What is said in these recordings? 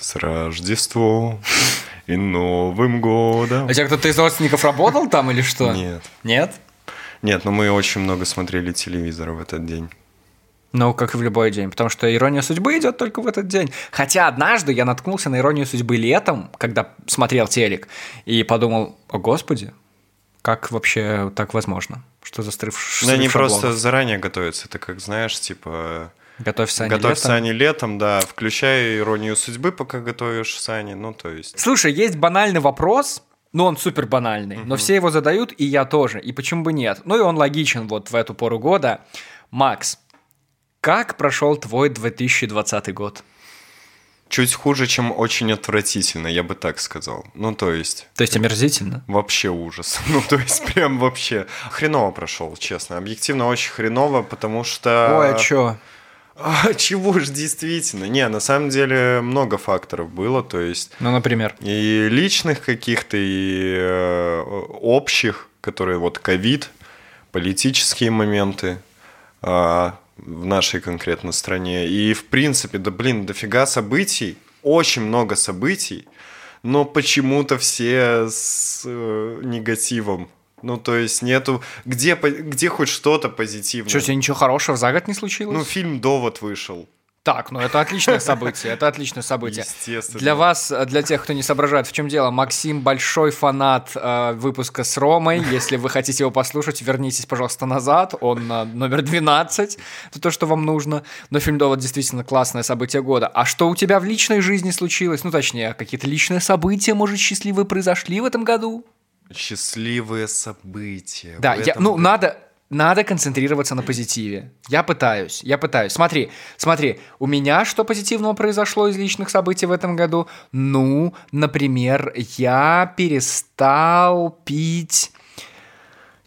С Рождеством и Новым годом. А тебя кто-то из родственников работал там или что? Нет. Нет? Нет, но мы очень много смотрели телевизора в этот день. Ну, как и в любой день, потому что ирония судьбы идет только в этот день. Хотя однажды я наткнулся на иронию судьбы летом, когда смотрел телек, и подумал, о господи, как вообще так возможно? Что за стрив Ну, они просто заранее готовятся. Это как, знаешь, типа... Готовь сани Готовь летом. сани летом, да. Включай иронию судьбы, пока готовишь сани. Ну, то есть... Слушай, есть банальный вопрос, ну, он супер банальный, но все его задают, и я тоже. И почему бы нет? Ну, и он логичен вот в эту пору года. Макс, как прошел твой 2020 год? Чуть хуже, чем очень отвратительно, я бы так сказал. Ну, то есть... То есть омерзительно? Вообще ужас. Ну, то есть, прям вообще хреново прошел, честно. Объективно очень хреново, потому что... Ой, а чё? А чего ж действительно? Не, на самом деле много факторов было, то есть Ну, например. и личных каких-то, и э, общих, которые вот ковид, политические моменты а, в нашей конкретно стране. И в принципе, да блин, дофига событий, очень много событий, но почему-то все с э, негативом. Ну, то есть нету... Где, где хоть что-то позитивное? Что, тебе ничего хорошего за год не случилось? Ну, фильм «Довод» вышел. Так, ну это отличное событие, это отличное событие. Естественно. Для вас, для тех, кто не соображает, в чем дело, Максим большой фанат э, выпуска с Ромой. Если вы хотите его послушать, вернитесь, пожалуйста, назад. Он э, номер 12, это то, что вам нужно. Но фильм «Довод» действительно классное событие года. А что у тебя в личной жизни случилось? Ну, точнее, какие-то личные события, может, счастливые произошли в этом году? Счастливые события. Да, я, ну, году. надо, надо концентрироваться на позитиве. Я пытаюсь, я пытаюсь. Смотри, смотри, у меня что позитивного произошло из личных событий в этом году? Ну, например, я перестал пить...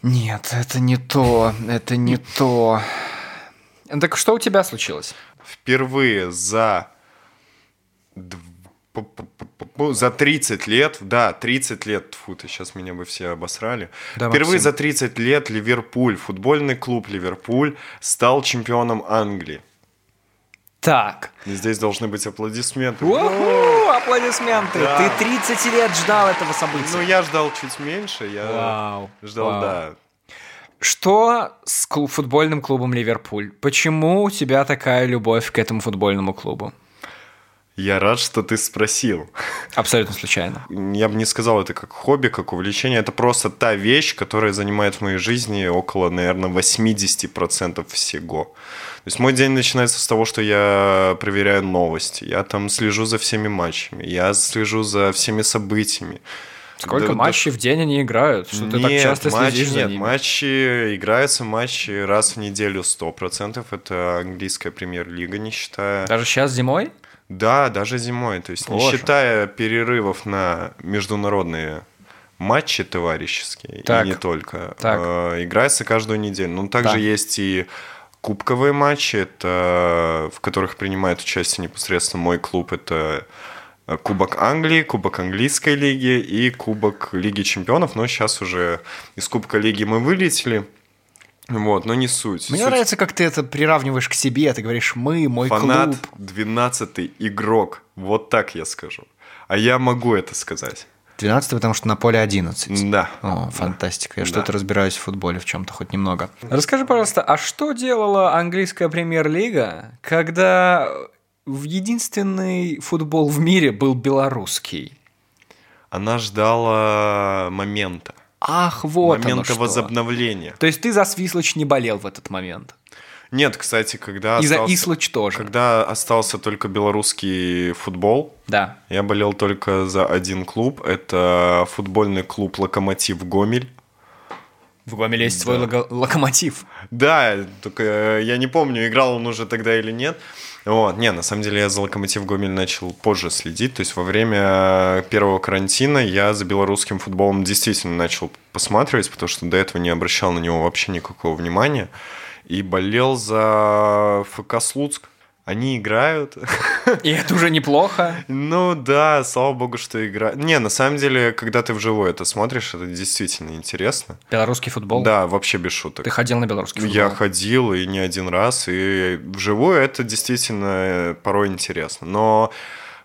Нет, это не то, это не то. Так что у тебя случилось? Впервые за... За 30 лет, да, 30 лет, тьфу, ты сейчас меня бы все обосрали. Да, Впервые Максим. за 30 лет Ливерпуль, футбольный клуб Ливерпуль стал чемпионом Англии. Так. И здесь должны быть аплодисменты. Уху, аплодисменты. Да. Ты 30 лет ждал этого события. Ну, я ждал чуть меньше, я Вау, ждал, вау. да. Что с футбольным клубом Ливерпуль? Почему у тебя такая любовь к этому футбольному клубу? Я рад, что ты спросил. Абсолютно случайно. Я бы не сказал это как хобби, как увлечение. Это просто та вещь, которая занимает в моей жизни около, наверное, 80% всего. То есть мой день начинается с того, что я проверяю новости. Я там слежу за всеми матчами. Я слежу за всеми событиями. Сколько Да- да матчей в день они играют? Что ты так нет, часто матчи, следишь за нет, ними? матчи, играются матчи раз в неделю 100%. Это английская премьер-лига, не считая... Даже сейчас зимой? Да, даже зимой. То есть, не Боже. считая перерывов на международные матчи товарищеские, Так. и не только, Так. э, играется каждую неделю. Но также Да. есть и кубковые матчи, это, в которых принимает участие непосредственно мой клуб. Это э, Кубок Англии, Кубок Английской лиги и Кубок Лиги Чемпионов. Но сейчас уже из Кубка Лиги мы вылетели. Вот, но не суть. Мне Суть- нравится, как ты это приравниваешь к себе. Ты говоришь «мы», «мой Фанат клуб». 12 игрок. Вот так я скажу. А я могу это сказать. 12 потому что на поле 11. Да. О, фантастика. Я Да. что-то разбираюсь в футболе в чем-то хоть немного. Расскажи, пожалуйста, а что делала английская премьер-лига, когда в единственный футбол в мире был белорусский? Она ждала момента. Ах, вот оно момента что. возобновления. То есть ты за Свислочь не болел в этот момент? Нет, кстати, когда И за остался, Ислыч тоже. когда остался только белорусский футбол, Да. я болел только за один клуб. Это футбольный клуб «Локомотив Гомель». В Гомеле есть свой лого- локомотив. Да, только я не помню, играл он уже тогда или нет. Вот, не, на самом деле я за Локомотив Гомель начал позже следить, то есть во время первого карантина я за белорусским футболом действительно начал посматривать, потому что до этого не обращал на него вообще никакого внимания, и болел за ФК Слуцк. Они играют. И это уже неплохо. Ну да, слава богу, что играют. Не, на самом деле, когда ты вживую это смотришь, это действительно интересно. Белорусский футбол? Да, вообще без шуток. Ты ходил на белорусский футбол? Я ходил и не один раз, и вживую это действительно э, порой интересно. Но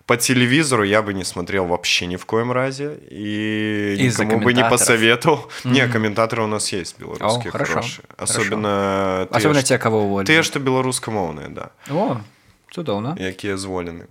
по телевизору я бы не смотрел вообще ни в коем разе, и Из-за никому бы не посоветовал. Не, комментаторы у нас есть белорусские О, хорошо, хорошие. хорошо. Особенно ты, Особенно ж- те, кого уволили. Ты, что белорусскомовные, да. О, цудовно. Які зволены.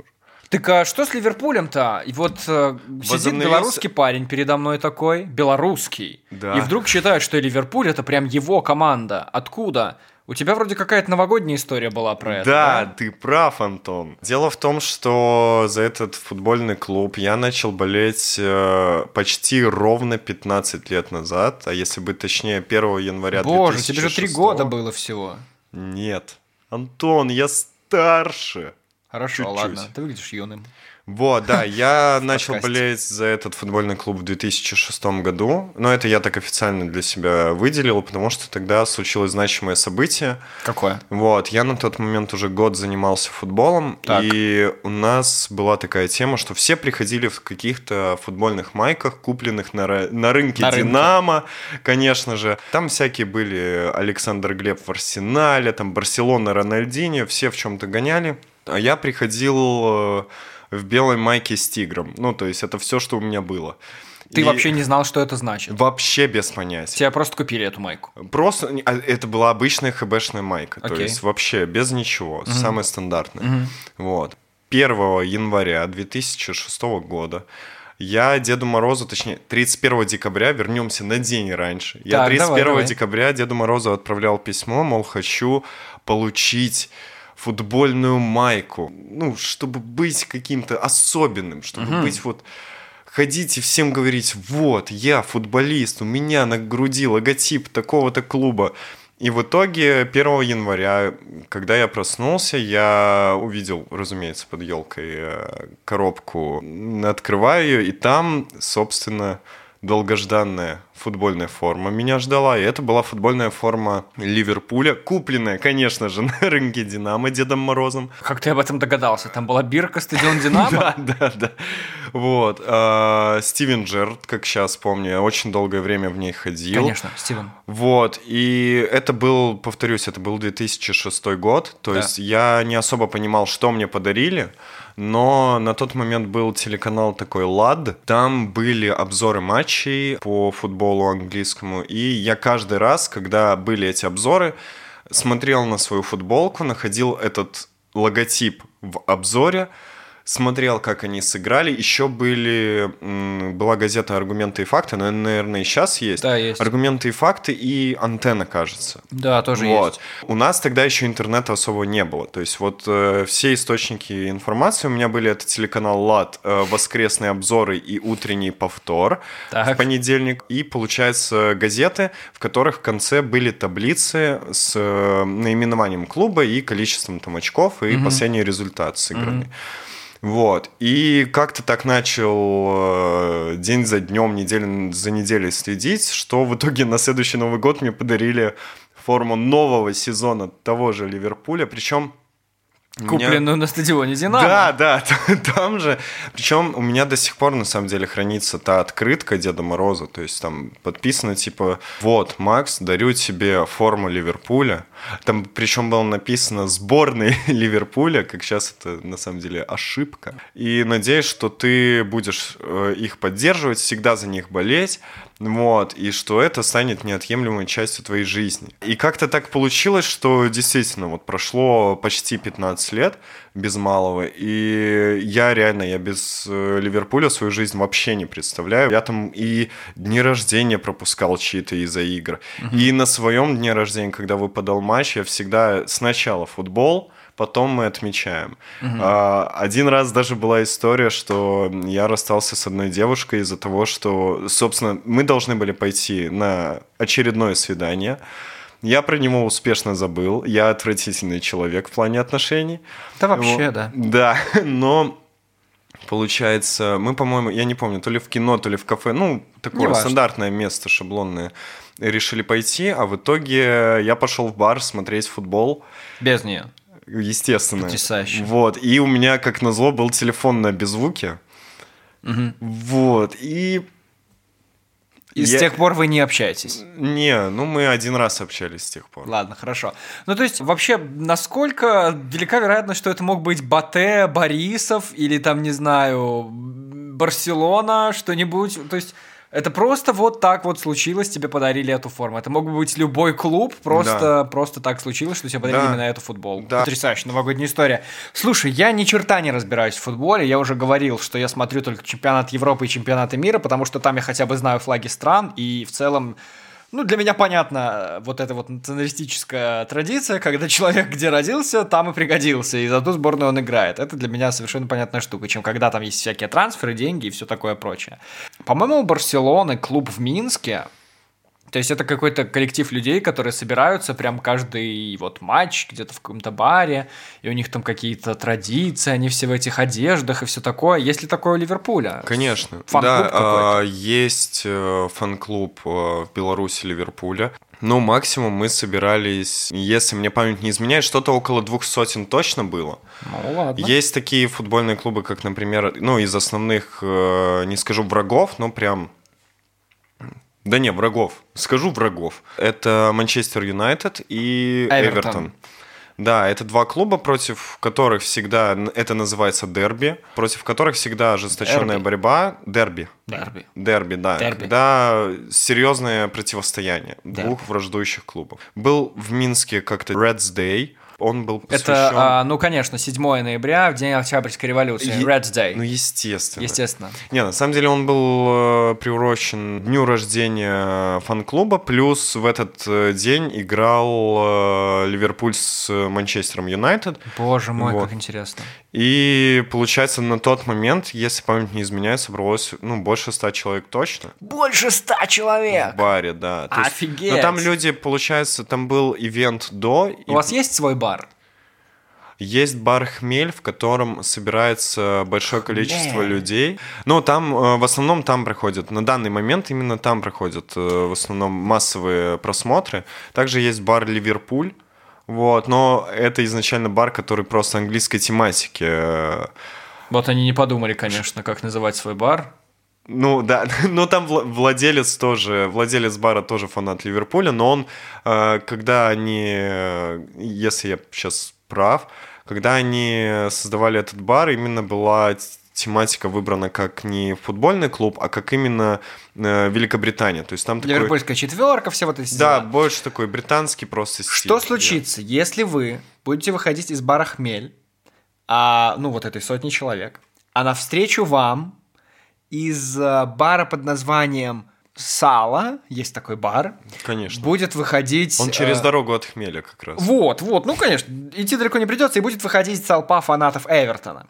Так а что с Ливерпулем-то? И вот э, сидит Возобновился- белорусский парень передо мной такой, белорусский, Да. и вдруг считает, что Ливерпуль это прям его команда. Откуда? У тебя вроде какая-то новогодняя история была про это. Да, ты прав, Антон. Дело в том, что за этот футбольный клуб я начал болеть э, почти ровно 15 лет назад, а если быть точнее, 1 января Боже, тебе же три 2006. года было всего. Нет. Антон, я старше. Хорошо, Чуть-чуть. ладно, ты выглядишь юным. Вот, да, я начал подкасте. болеть за этот футбольный клуб в 2006 году, но это я так официально для себя выделил, потому что тогда случилось значимое событие. Какое? Вот, я на тот момент уже год занимался футболом, Так. и у нас была такая тема, что все приходили в каких-то футбольных майках, купленных на, на рынке На рынке. Динамо, конечно же. Там всякие были Александр Глеб в Арсенале, там Барселона, Рональдинho, все в чем-то гоняли. А я приходил э, в белой майке с тигром. Ну, то есть это все, что у меня было. Ты И вообще не знал, что это значит. Вообще без понятия. Тебя просто купили эту майку. Просто а, это была обычная хбшная майка, то Окей. есть вообще без ничего, самая стандартная. Вот. 1 января 2006 года я Деду Морозу, точнее, 31 декабря, вернемся на день раньше. Я Так, 31 давай, давай. декабря Деду Морозу отправлял письмо, мол, хочу получить футбольную майку, ну, чтобы быть каким-то особенным, чтобы быть вот ходить и всем говорить, вот, я футболист, у меня на груди логотип такого-то клуба. И в итоге 1 января, когда я проснулся, я увидел, разумеется, под елкой э, коробку, открываю ее, и там, собственно, долгожданная футбольная форма меня ждала. И это была футбольная форма Ливерпуля, купленная, конечно же, на рынке Динамо Дедом Морозом. Как ты об этом догадался? Там была бирка стадион Динамо? Да, да, да. Вот. а, Стивен Джерд, как сейчас помню, я очень долгое время в ней ходил. Конечно, Стивен. Вот, и это был, повторюсь, это был 2006 год, то есть я не особо понимал, что мне подарили, но на тот момент был телеканал такой «Лад», там были обзоры матчей по футболу английскому, и я каждый раз, когда были эти обзоры, смотрел на свою футболку, находил этот логотип в обзоре, смотрел, как они сыграли. Еще были, была газета «Аргументы и факты», но, наверное, и сейчас есть. Да, есть. «Аргументы и факты» и «Антенна», кажется. Да, тоже вот. есть. У нас тогда еще интернета особо не было. То есть вот э, все источники информации у меня были это телеканал ЛАД, э, воскресные обзоры и утренний повтор Так. в понедельник. И, получается, газеты, в которых в конце были таблицы с э, наименованием клуба и количеством там очков и последний результат сыгранный. Вот. И как-то так начал э, день за днем, неделю за неделей следить, что в итоге на следующий Новый год мне подарили форму нового сезона того же Ливерпуля. Причем у меня- Купленную на стадионе Динамо. да, да, там же. Причем у меня до сих пор, на самом деле, хранится та открытка Деда Мороза. То есть там подписано, типа, вот, Макс, дарю тебе форму Ливерпуля. Там причем было написано сборной Ливерпуля, как сейчас это, на самом деле, ошибка. И надеюсь, что ты будешь э, их поддерживать, всегда за них болеть. Вот, и что это станет неотъемлемой частью твоей жизни. И как-то так получилось, что действительно вот прошло почти 15 лет без малого, и я реально, я без э, Ливерпуля свою жизнь вообще не представляю. Я там и дни рождения пропускал чьи-то из-за игр. И на своем дне рождения, когда выпадал матч, я всегда сначала футбол, потом мы отмечаем. А, один раз даже была история, что я расстался с одной девушкой из-за того, что, собственно, мы должны были пойти на очередное свидание. Я про него успешно забыл. Я отвратительный человек в плане отношений. Да вообще, Вот. да. Да, но получается, мы, по-моему, я не помню, то ли в кино, то ли в кафе, ну, такое стандартное место шаблонное, решили пойти, а в итоге я пошел в бар смотреть футбол, Без нее. естественно. Потрясающе. Вот, и у меня, как назло, был телефон на беззвуке. Вот, и... И с я- тех пор вы не общаетесь. Не, ну мы один раз общались с тех пор. Ладно, хорошо. Ну, то есть, вообще, насколько велика вероятность, что это мог быть Батэ, Борисов или там, не знаю, Барселона, что-нибудь? То есть, это просто вот так вот случилось, тебе подарили эту форму. Это мог бы быть любой клуб, просто, просто так случилось, что тебе подарили Да. именно эту футболку. Да. Потрясающе, новогодняя история. Слушай, я ни черта не разбираюсь в футболе, я уже говорил, что я смотрю только чемпионат Европы и чемпионаты мира, потому что там я хотя бы знаю флаги стран, и в целом ну, для меня понятно вот эта вот националистическая традиция, когда человек где родился, там и пригодился, и за ту сборную он играет. Это для меня совершенно понятная штука, чем когда там есть всякие трансферы, деньги и все такое прочее. По-моему, у Барселоны клуб в Минске, то есть это какой-то коллектив людей, которые собираются прям каждый вот матч где-то в каком-то баре, и у них там какие-то традиции, они все в этих одеждах и все такое. Есть ли такое у Ливерпуля? Конечно. Фан-клуб да, какой-то? а, есть э, фан-клуб э, в Беларуси, Ливерпуля. Ну, максимум мы собирались, если мне память не изменяет, что-то около двух сотен точно было. Ну ладно. Есть такие футбольные клубы, как, например, ну, из основных, э, не скажу врагов, но прям... Да не, врагов. Скажу врагов. Это Манчестер Юнайтед и Эвертон. Эвертон. Да, это два клуба, против которых всегда, это называется дерби, против которых всегда ожесточенная Дерби. борьба. Дерби. Дерби. Дерби, да. Дерби. Когда серьезное противостояние Дерби. двух враждующих клубов. Был в Минске как-то Reds Day. Он был посвящен... Это, а, ну, конечно, 7 ноября, в день Октябрьской революции, Е- Red Day. Ну, естественно. Естественно. Не, на самом деле он был э, приурочен дню рождения фан-клуба, плюс в этот э, день играл э, Ливерпуль с Манчестером Юнайтед. Боже мой, Вот. как интересно. И получается, на тот момент, если память не изменяет, собралось ну, больше ста человек точно. Больше ста человек! В баре, да. То есть- Офигеть! Но там люди, получается, там был ивент до. и У вас есть свой бар? Есть бар «Хмель», в котором собирается большое количество Хмель. людей. Ну, там, э, в основном там проходят, на данный момент именно там проходят э, в основном массовые просмотры. Также есть бар «Ливерпуль», вот, но это изначально бар, который просто английской тематики. э, Вот они не подумали, конечно, как называть свой бар. Ну да, но там вла- владелец тоже, владелец бара тоже фанат Ливерпуля, но он, э, когда они, э, если я сейчас прав, когда они создавали этот бар, именно была тематика выбрана как не футбольный клуб, а как именно э, Великобритания. То есть там такой... Ливерпульская четверка, все вот эти Да, дела. больше такой британский просто стиль. Что случится, если вы будете выходить из бара «Хмель», а, ну, вот этой сотни человек, а навстречу вам из э, бара под названием «Сало», есть такой бар, Конечно. будет выходить... Он через э, дорогу от хмеля как раз. Вот, вот, ну, конечно, идти далеко не придется, и будет выходить толпа фанатов Эвертона.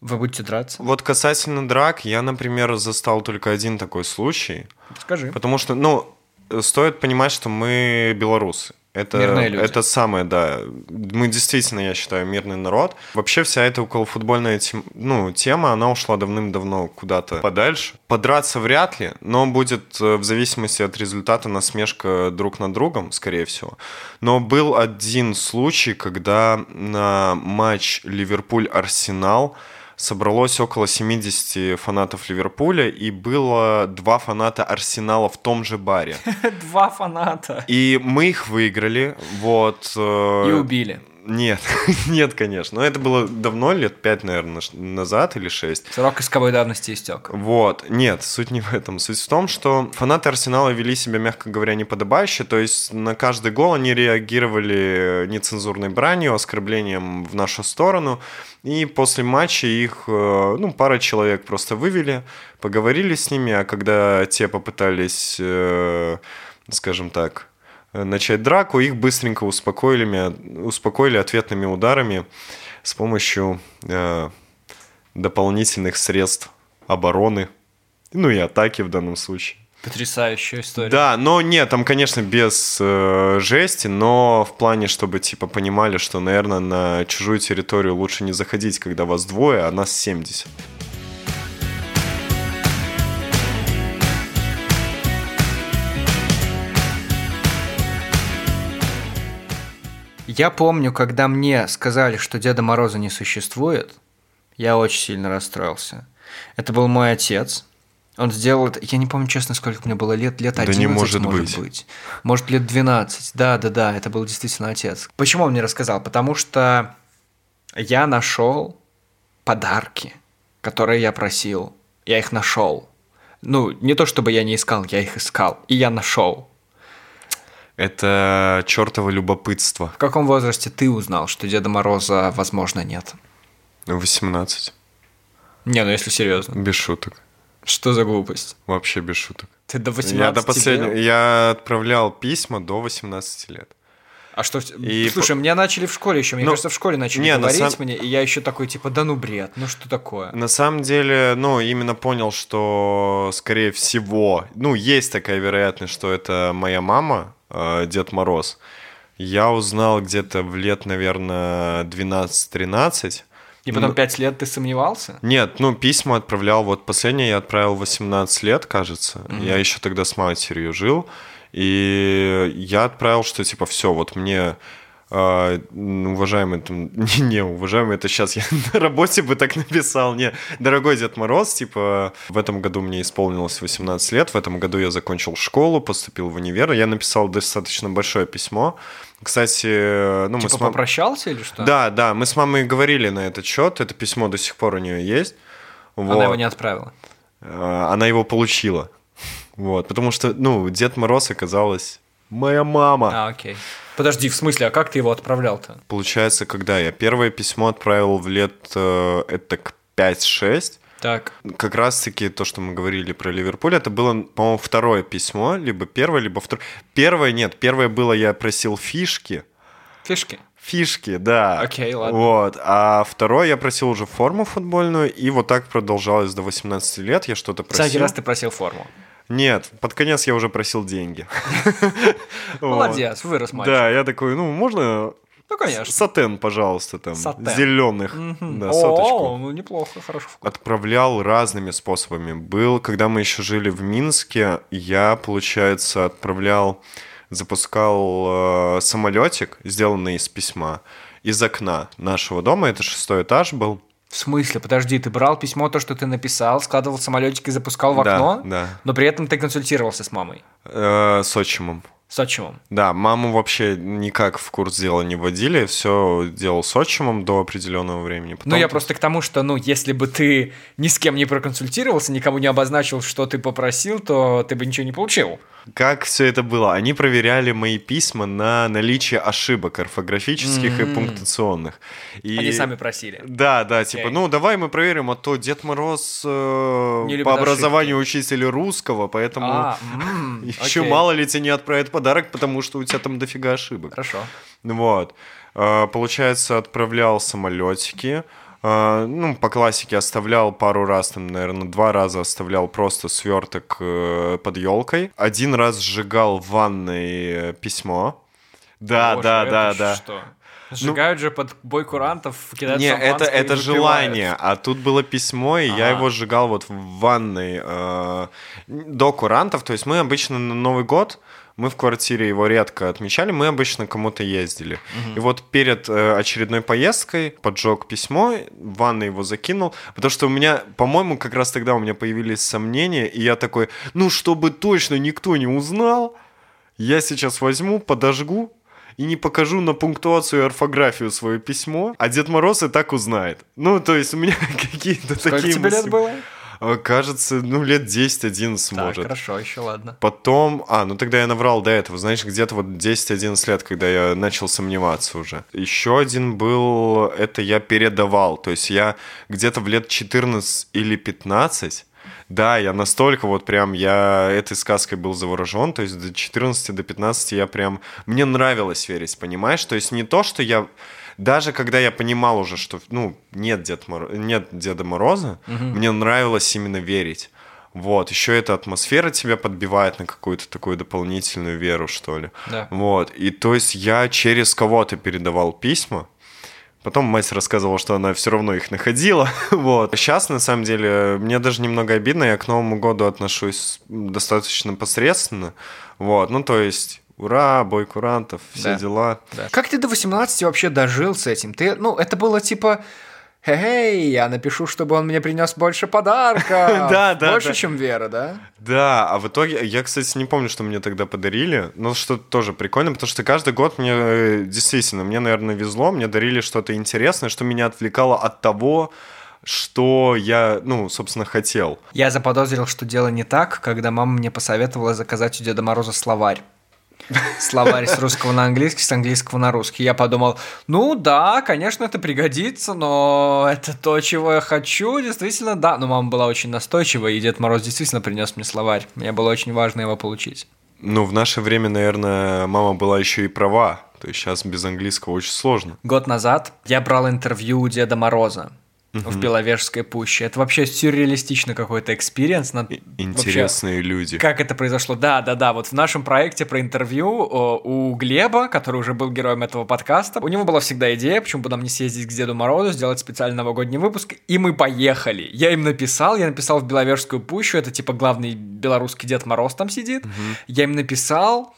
Вы будете драться? Вот касательно драк, я, например, застал только один такой случай. Скажи. Потому что, ну, стоит понимать, что мы белорусы. Это, Мирные люди. это самое, да. Мы действительно, я считаю, мирный народ. Вообще вся эта околофутбольная тем, ну, тема, она ушла давным-давно куда-то подальше. Подраться вряд ли, но будет э, в зависимости от результата насмешка друг над другом, скорее всего. Но был один случай, когда на матч Ливерпуль-Арсенал собралось около 70 фанатов Ливерпуля, и было два фаната Арсенала в том же баре. Два фаната. И мы их выиграли, вот. э, И убили. Нет, нет, конечно. Но это было давно, лет пять, наверное, назад или шесть. Срок исковой давности истек. Вот, нет, суть не в этом. Суть в том, что фанаты Арсенала вели себя, мягко говоря, неподобающе. То есть на каждый гол они реагировали нецензурной бранью, оскорблением в нашу сторону. И после матча их, э, ну, пара человек просто вывели, поговорили с ними, а когда те попытались, э, скажем так, э, начать драку, их быстренько успокоили, успокоили ответными ударами с помощью э, дополнительных средств обороны, ну и атаки в данном случае. Потрясающая история. Да, но нет, там, конечно, без э, жести, но в плане, чтобы, типа, понимали, что, наверное, на чужую территорию лучше не заходить, когда вас двое, а нас 70. Я помню, когда мне сказали, что Деда Мороза не существует, я очень сильно расстроился. Это был мой отец. Он сделал это, я не помню честно, сколько мне было лет, лет Да 11, не может может быть. быть. Может, лет 12. Да, да, да, это был действительно отец. Почему он мне рассказал? Потому что я нашел подарки, которые я просил. Я их нашел. Ну, не то чтобы я не искал, я их искал. И я нашел. Это чертово любопытство. В каком возрасте ты узнал, что Деда Мороза, возможно, нет? 18. Не, ну если серьезно. Без шуток. Что за глупость? Вообще без шуток. Ты до 18 Я до последнего... Я отправлял письма до 18 лет. А что... И Слушай, мне начали в школе еще, мне Ну, кажется, в школе начали не, на говорить сам- мне, и я еще такой, типа, да ну бред, ну что такое? На самом деле, ну, именно понял, что, скорее всего, ну, есть такая вероятность, что это моя мама, э, Дед Мороз. Я узнал где-то в лет, наверное, 12-13. И потом Ну, пять лет ты сомневался? Нет, ну, письма отправлял, вот последнее я отправил в 18 лет, кажется. Я еще тогда с матерью жил. И я отправил, что типа все, вот мне э, уважаемый, там, не, не, уважаемый, это сейчас я на работе бы так написал, не, дорогой Дед Мороз, типа, в этом году мне исполнилось 18 лет, в этом году я закончил школу, поступил в универ, я написал достаточно большое письмо, кстати, ну, мы Типа с мам- попрощался или что? Да, да, мы с мамой говорили на этот счет, это письмо до сих пор у нее есть. Она Вот. его не отправила. Э, Она его получила. Вот, потому что, ну, Дед Мороз оказалась моя мама. А, окей. Подожди, в смысле, а как ты его отправлял-то? Получается, когда я первое письмо отправил в лет э, это к 5-6, Так, как раз-таки то, что мы говорили про Ливерпуль, это было, по-моему, второе письмо, либо первое, либо второе. Первое, нет, первое было, я просил фишки. фишки. Фишки, да. Окей, ладно. Вот. А второе я просил уже форму футбольную, и вот так продолжалось до 18 лет. Я что-то просил. Всякий раз ты просил форму. Нет, под конец я уже просил деньги. Молодец, вырос мальчик. Да, я такой, ну, можно Ну, конечно. сатен, пожалуйста, там, Сатен. зеленых, Мгм. да, О, соточку. ну неплохо, хорошо. Отправлял разными способами. Был, когда мы еще жили в Минске, я, получается, отправлял, запускал э, самолетик, сделанный из письма, из окна нашего дома. Это шестой этаж был. В смысле? Подожди, ты брал письмо, то, что ты написал, складывал в самолетик и запускал в Да, окно? да. Но при этом ты консультировался с мамой. Э, с отчимом. С отчимом. Да, маму вообще никак в курс дела не вводили, все делал с отчимом до определенного времени. Потом Ну, я просто к тому, что, ну, если бы ты ни с кем не проконсультировался, никому не обозначил, что ты попросил, то ты бы ничего не получил. Как все это было? Они проверяли мои письма на наличие ошибок орфографических и пунктуационных. И... Они сами просили. Да, да, типа, Окей. ну давай мы проверим, а то Дед Мороз э, по образованию учитель русского, поэтому А, м, еще окей. мало ли тебе не отправят подарок, потому что у тебя там дофига ошибок. Хорошо. Вот. Э, Получается, отправлял самолетики. Э, Ну, по классике оставлял пару раз, там, наверное, два раза оставлял просто сверток э, под елкой. Один раз сжигал в ванной э, письмо. Да, Боже, да, да, да. Что? Сжигают же под бой курантов, кидают Не, это, это желание, а тут было письмо, и я Ага. его сжигал вот в ванной э, до курантов. То есть мы обычно на Новый год, мы в квартире его редко отмечали, мы обычно кому-то ездили. И вот перед э, очередной поездкой поджег письмо, в ванной его закинул, потому что у меня, по-моему, как раз тогда у меня появились сомнения, и я такой, ну, чтобы точно никто не узнал, я сейчас возьму, подожгу, и не покажу на пунктуацию и орфографию свое письмо, а Дед Мороз и так узнает. Ну, то есть у меня какие-то Сколько такие тебе лет мысли. было? А, Кажется, ну, лет 10-11 Так, может. хорошо, еще ладно. Потом, а, ну тогда я наврал до этого, знаешь, где-то вот 10-11 лет, когда я начал сомневаться уже. Еще один был, это я передавал, то есть я где-то в лет 14 или 15 Да, я настолько вот прям, я этой сказкой был заворожен, то есть до 14, до 15 я прям, мне нравилось верить, понимаешь? То есть не то, что я, даже когда я понимал уже, что, ну, нет, Дед Мор... нет Деда Мороза, угу. мне нравилось именно верить. Вот, еще эта атмосфера тебя подбивает на какую-то такую дополнительную веру, что ли. Да. Вот, и то есть я через кого-то передавал письма, Потом мать рассказывала, что она все равно их находила. вот. Сейчас, на самом деле, мне даже немного обидно. Я к Новому году отношусь достаточно посредственно. Вот. Ну, то есть, ура, бой курантов, все да. дела. Да. Как ты до 18 вообще дожил с этим? Ты, ну, это было типа Эй, я напишу, чтобы он мне принес больше подарка. Да, да. Больше, чем Вера, да? Да, а в итоге, я, кстати, не помню, что мне тогда подарили, но что тоже прикольно, потому что каждый год мне, э, действительно, мне, наверное, везло, мне дарили что-то интересное, что меня отвлекало от того, что я, ну, собственно, хотел. Я заподозрил, что дело не так, когда мама мне посоветовала заказать у Деда Мороза словарь словарь с русского на английский, с английского на русский. Я подумал, ну да, конечно, это пригодится, но это то, чего я хочу, действительно, да. Но мама была очень настойчива, и Дед Мороз действительно принес мне словарь. Мне было очень важно его получить. Ну, в наше время, наверное, мама была еще и права. То есть сейчас без английского очень сложно. Год назад я брал интервью у Деда Мороза угу. в Беловежской пуще. Это вообще сюрреалистичный какой-то experience. Интересные вообще, люди. Как это произошло? Да, да, да. Вот в нашем проекте про интервью у Глеба, который уже был героем этого подкаста, у него была всегда идея, почему бы нам не съездить к Деду Морозу, сделать специальный новогодний выпуск, и мы поехали. Я им написал, я написал в Беловежскую пущу, это типа главный белорусский Дед Мороз там сидит. Угу. Я им написал,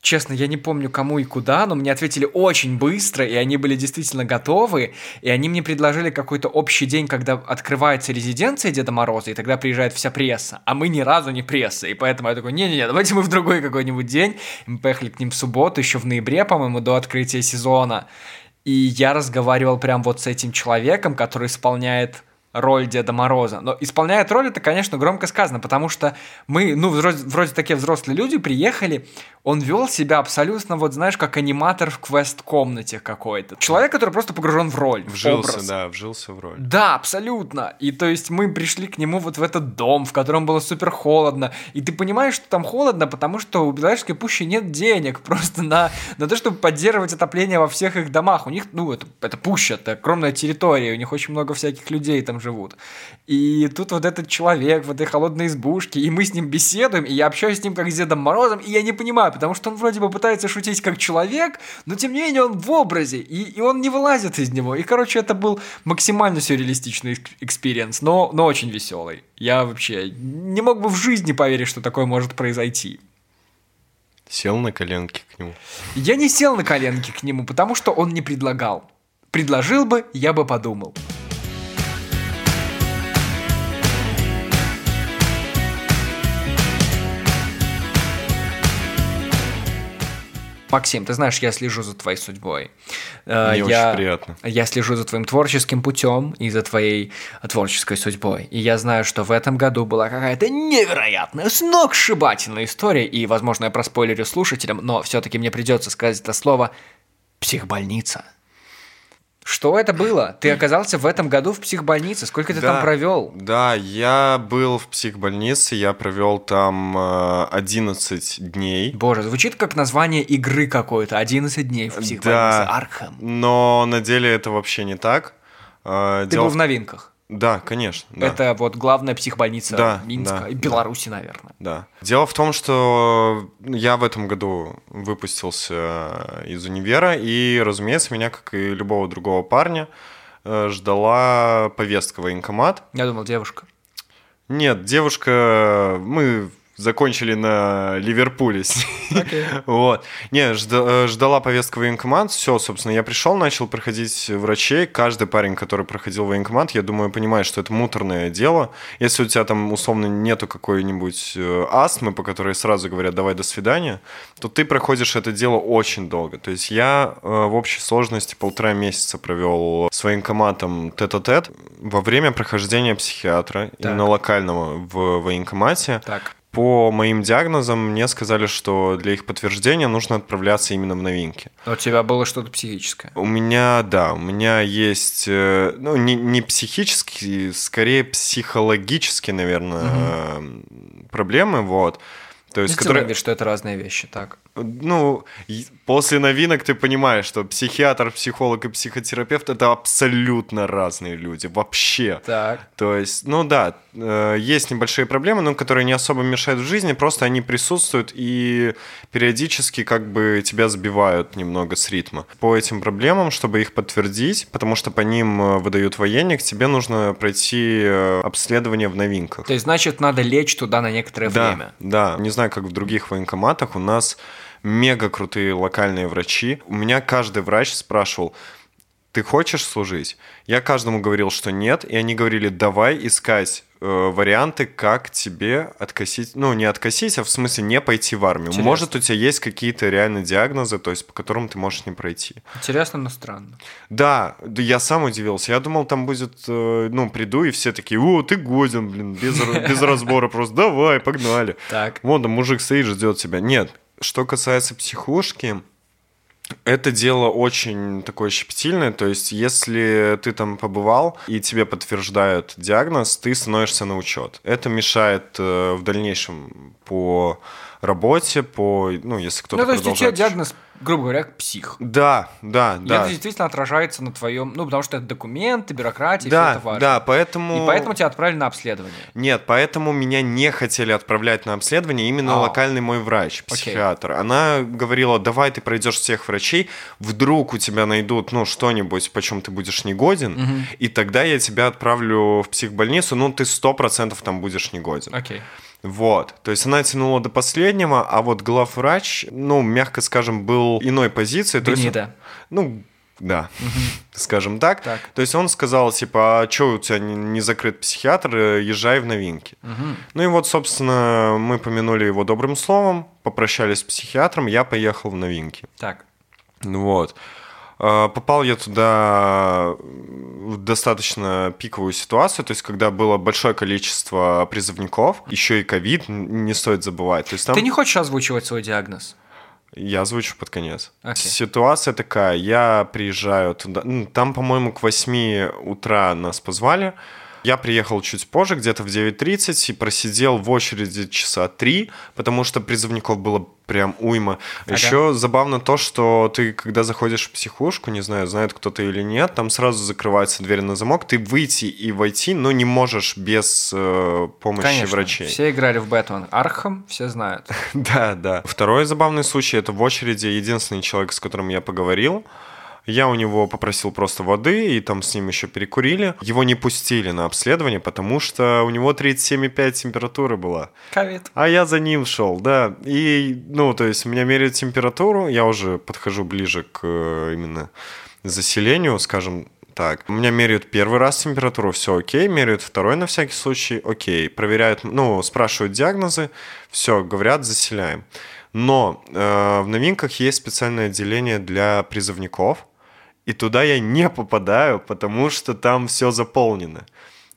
Честно, я не помню, кому и куда, но мне ответили очень быстро, и они были действительно готовы, и они мне предложили какой-то общий день, когда открывается резиденция Деда Мороза, и тогда приезжает вся пресса, а мы ни разу не пресса, и поэтому я такой, не-не-не, давайте мы в другой какой-нибудь день. И мы поехали к ним в субботу, еще в ноябре, по-моему, до открытия сезона, и я разговаривал прям вот с этим человеком, который исполняет роль Деда Мороза. Но исполняет роль это, конечно, громко сказано, потому что мы, ну, вроде, вроде такие взрослые люди, приехали, он вел себя абсолютно, вот знаешь, как аниматор в квест-комнате какой-то. Человек, который просто погружен в роль, Вжился, в образ. да, вжился в роль. Да, абсолютно. И то есть мы пришли к нему вот в этот дом, в котором было супер холодно, и ты понимаешь, что там холодно, потому что у Белорусской пущи нет денег просто на, на то, чтобы поддерживать отопление во всех их домах. У них, ну, это, это пуща, это огромная территория, у них очень много всяких людей там живут. И тут вот этот человек в этой холодной избушке, и мы с ним беседуем, и я общаюсь с ним как с Дедом Морозом, и я не понимаю, потому что он вроде бы пытается шутить как человек, но тем не менее он в образе, и, и он не вылазит из него. И, короче, это был максимально сюрреалистичный experience, но, но очень веселый. Я вообще не мог бы в жизни поверить, что такое может произойти. Сел на коленки к нему? Я не сел на коленки к нему, потому что он не предлагал. Предложил бы, я бы подумал. Максим, ты знаешь, я слежу за твоей судьбой. Э, Мне я, очень приятно. Я слежу за твоим творческим путем и за твоей творческой судьбой. И я знаю, что в этом году была какая-то невероятная, сногсшибательная история. И, возможно, я проспойлерю слушателям, но все-таки мне придется сказать это слово «психбольница». Что это было? Ты оказался в этом году в психбольнице. Сколько ты да, там провел? Да, я был в психбольнице, я провел там э, 11 дней. Боже, звучит как название игры какой-то. 11 дней в психбольнице. Да, Арkham. Но на деле это вообще не так. Э, Ты Дело был в новинках. Да, конечно. Да. Это вот главная психбольница да, Минска да, и Беларуси, да, наверное. Да. Дело в том, что я в этом году выпустился из универа, и, разумеется, меня, как и любого другого парня, э, ждала повестка военкомат. Я думал, девушка. Нет, девушка... Мы закончили на Ливерпуле. Okay. вот. Не, ждала повестка военкомат, все, собственно, я пришел, начал проходить врачей. Каждый парень, который проходил военкомат, я думаю, понимает, что это муторное дело. Если у тебя там, условно, нету какой-нибудь э, астмы, по которой сразу говорят «давай, до свидания», то ты проходишь это дело очень долго. То есть я э, в общей сложности полтора месяца провел с военкоматом тет-а-тет во время прохождения психиатра, так. именно локального в военкомате. Так по моим диагнозам мне сказали, что для их подтверждения нужно отправляться именно в новинки. Но у тебя было что-то психическое. У меня, да, у меня есть, э, ну, не, не психические, скорее психологические, наверное, угу. проблемы, вот. То есть, которые... вид, что это разные вещи, так? Ну, после новинок ты понимаешь, что психиатр, психолог и психотерапевт это абсолютно разные люди, вообще. Так. То есть, ну да, э, есть небольшие проблемы, но которые не особо мешают в жизни, просто они присутствуют и периодически как бы тебя сбивают немного с ритма. По этим проблемам, чтобы их подтвердить, потому что по ним э, выдают военник, тебе нужно пройти э, обследование в новинках. То есть, значит, надо лечь туда на некоторое да, время. Да, не знаю, как в других военкоматах, у нас мега крутые локальные врачи. У меня каждый врач спрашивал, ты хочешь служить? Я каждому говорил, что нет, и они говорили, давай искать варианты, как тебе откосить, ну не откосить, а в смысле не пойти в армию. Интересно. Может, у тебя есть какие-то реальные диагнозы, то есть по которым ты можешь не пройти. Интересно, но странно. Да, я сам удивился. Я думал, там будет, э, ну приду и все такие, о, ты годен, блин, без, без разбора просто, давай, погнали. Так. Вон мужик стоит, ждет тебя. Нет, что касается психушки, это дело очень такое щепетильное, то есть если ты там побывал и тебе подтверждают диагноз, ты становишься на учет. Это мешает э, в дальнейшем по работе, по, ну, если кто-то Ну, то есть у тебя диагноз грубо говоря, псих. Да, да, и да. это действительно отражается на твоем, ну, потому что это документы, бюрократия, да, все это важно. Да, поэтому... И поэтому тебя отправили на обследование. Нет, поэтому меня не хотели отправлять на обследование именно а. локальный мой врач, психиатр. Окей. Она говорила, давай ты пройдешь всех врачей, вдруг у тебя найдут, ну, что-нибудь, почем ты будешь негоден, угу. и тогда я тебя отправлю в психбольницу, ну, ты сто процентов там будешь негоден. Окей. Вот. То есть она тянула до последнего, а вот главврач, ну, мягко скажем, был иной позиции. То есть, ну, да, скажем так. так. То есть он сказал, типа, а что у тебя не закрыт психиатр, езжай в новинки. Ну и вот, собственно, мы помянули его добрым словом, попрощались с психиатром, я поехал в новинки. Так. Вот. А, попал я туда в достаточно пиковую ситуацию, то есть когда было большое количество призывников, еще и ковид, не стоит забывать. То есть там... Ты не хочешь озвучивать свой диагноз? Я озвучу под конец. Okay. Ситуация такая, я приезжаю туда, там, по-моему, к 8 утра нас позвали, я приехал чуть позже, где-то в 9.30, и просидел в очереди часа три, потому что призывников было прям уйма. Ага. Еще забавно то, что ты, когда заходишь в психушку, не знаю, знает кто-то или нет, там сразу закрывается дверь на замок, ты выйти и войти, но не можешь без э, помощи Конечно. врачей. Все играли в Batman Arkham, все знают. да, да. Второй забавный случай, это в очереди единственный человек, с которым я поговорил, я у него попросил просто воды, и там с ним еще перекурили. Его не пустили на обследование, потому что у него 37,5 температуры была. Ковид. А я за ним шел, да. И, ну, то есть меня меряют температуру, я уже подхожу ближе к э, именно заселению, скажем, так, у меня меряют первый раз температуру, все окей, меряют второй на всякий случай, окей, проверяют, ну, спрашивают диагнозы, все, говорят, заселяем. Но э, в новинках есть специальное отделение для призывников, и туда я не попадаю, потому что там все заполнено.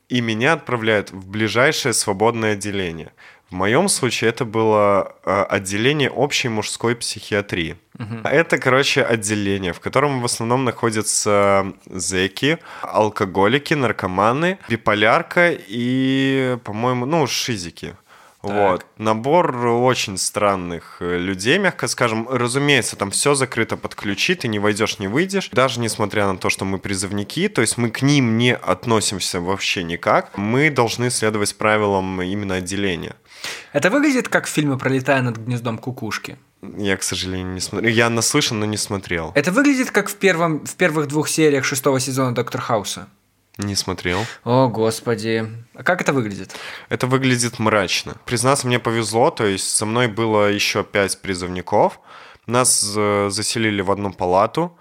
И меня отправляют в ближайшее свободное отделение. В моем случае это было э, отделение общей мужской психиатрии. Угу. Это, короче, отделение, в котором в основном находятся зеки, алкоголики, наркоманы, биполярка и, по-моему, ну, шизики. Вот. Набор очень странных э, людей, мягко скажем. Разумеется, там все закрыто под ключи, ты не войдешь, не выйдешь. Даже несмотря на то, что мы призывники, то есть мы к ним не относимся вообще никак, мы должны следовать правилам именно отделения. Это выглядит как в фильме «Пролетая над гнездом кукушки». Я, к сожалению, не смотрел. Я наслышан, но не смотрел. Это выглядит как в, первом, в первых двух сериях шестого сезона «Доктор Хауса». Не смотрел. О, господи. А как это выглядит? Это выглядит мрачно. Признаться, мне повезло, то есть со мной было еще пять призывников. Нас э, заселили в одну палату.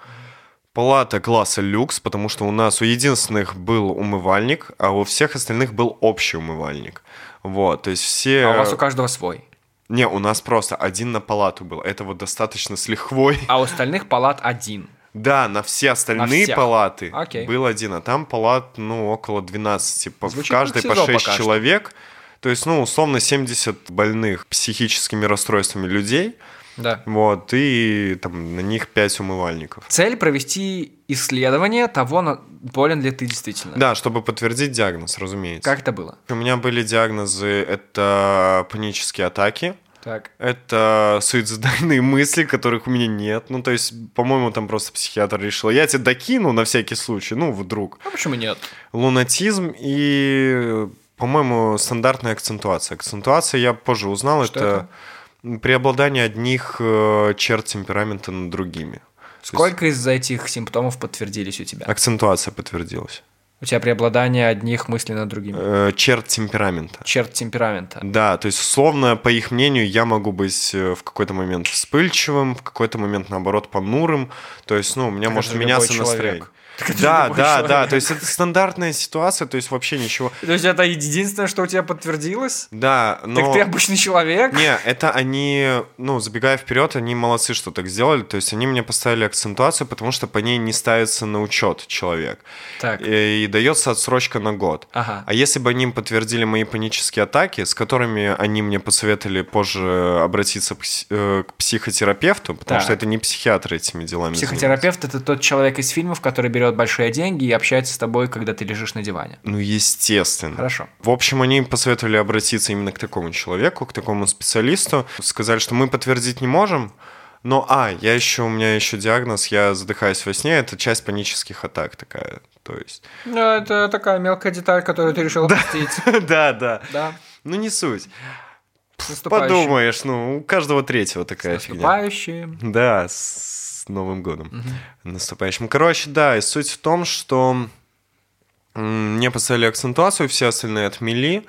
Палата класса люкс, потому что у нас у единственных был умывальник, а у всех остальных был общий умывальник. Вот, то есть все... А у вас у каждого свой? Не, у нас просто один на палату был. Это вот достаточно с лихвой. А у остальных палат один? Да, на все остальные на палаты Окей. был один, а там палат, ну, около 12. Звучит в каждой по 6 человек. То есть, ну, условно, 70 больных психическими расстройствами людей, Да. вот, и там на них 5 умывальников. Цель провести исследование того, на- болен ли ты действительно. Да, чтобы подтвердить диагноз, разумеется. Как это было? У меня были диагнозы, это панические атаки, Так. это суицидальные мысли, которых у меня нет. Ну, то есть, по-моему, там просто психиатр решил, я тебе докину на всякий случай, ну, вдруг. А почему нет? Лунатизм и, по-моему, стандартная акцентуация. Акцентуация я позже узнал, Что это, преобладание одних э, черт темперамента над другими. Сколько из этих симптомов подтвердились у тебя? Акцентуация подтвердилась. У тебя преобладание одних мыслей над другими. Э, черт темперамента. Черт темперамента. Да, то есть, условно, по их мнению, я могу быть э, в какой-то момент вспыльчивым, в какой-то момент, наоборот, понурым. То есть, ну, у меня Так может меняться любой человек. Да, да, да. То есть, это стандартная ситуация, то есть, вообще ничего. То есть это единственное, что у тебя подтвердилось? Да, но... Так ты обычный человек? Не, это они, ну, забегая вперед, они молодцы, что так сделали. То есть они мне поставили акцентуацию, потому что по ней не ставится на учет человек. Так. И, и дается отсрочка на год. Ага. А если бы они подтвердили мои панические атаки, с которыми они мне посоветовали позже обратиться к, э, психотерапевту, потому Так. что это не психиатры этими делами. Психотерапевт это тот человек из фильмов, который берет большие деньги и общается с тобой, когда ты лежишь на диване. Ну, естественно. Хорошо. В общем, они посоветовали обратиться именно к такому человеку, к такому специалисту. Сказали, что мы подтвердить не можем, но, а, я еще, у меня еще диагноз, я задыхаюсь во сне, это часть панических атак такая, то есть... Ну, это такая мелкая деталь, которую ты решил опустить. Да, да. Да. Ну, не суть. Подумаешь, ну, у каждого третьего такая фигня. Да, с Новым годом. Наступающим. Короче, да, и суть в том, что мне поставили акцентуацию, все остальные отмели.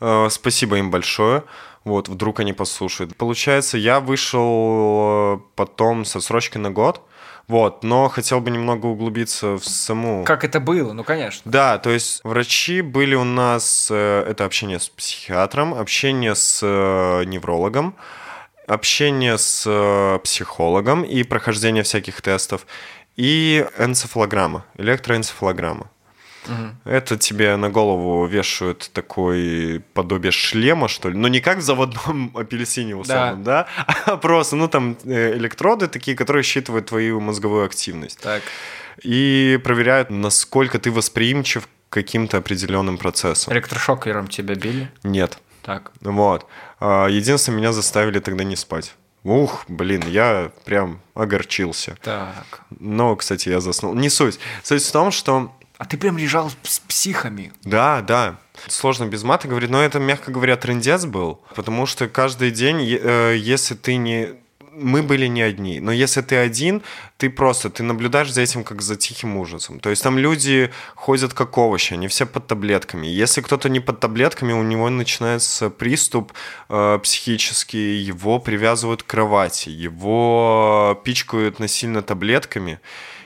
Э, Спасибо им большое. Вот, вдруг они послушают. Получается, я вышел э, потом со срочкой на год. Вот, но хотел бы немного углубиться в саму... Как это было? Ну, конечно. Да, то есть врачи были у нас, э, это общение с психиатром, общение с неврологом, общение с э, психологом и прохождение всяких тестов, и энцефалограмма, электроэнцефалограмма. Это тебе на голову вешают такой подобие шлема, что ли. Но не как в заводном апельсине условном, да, а просто, ну, там э, электроды такие, которые считывают твою мозговую активность Так. и проверяют, насколько ты восприимчив к каким-то определенным процессам. Электрошокером тебя били? Нет. Так. Вот. А, Единственное, меня заставили тогда не спать. Ух, блин, я прям огорчился. Так. Но, кстати, я заснул. Не суть. Суть в том, что А ты прям лежал с психами. Да, да. Сложно без мата говорить, но это, мягко говоря, трендец был, потому что каждый день, э, если ты не... Мы были не одни, но если ты один, ты просто, ты наблюдаешь за этим как за тихим ужасом. То есть там люди ходят как овощи, они все под таблетками. Если кто-то не под таблетками, у него начинается приступ э, психический, его привязывают к кровати, его пичкают насильно таблетками,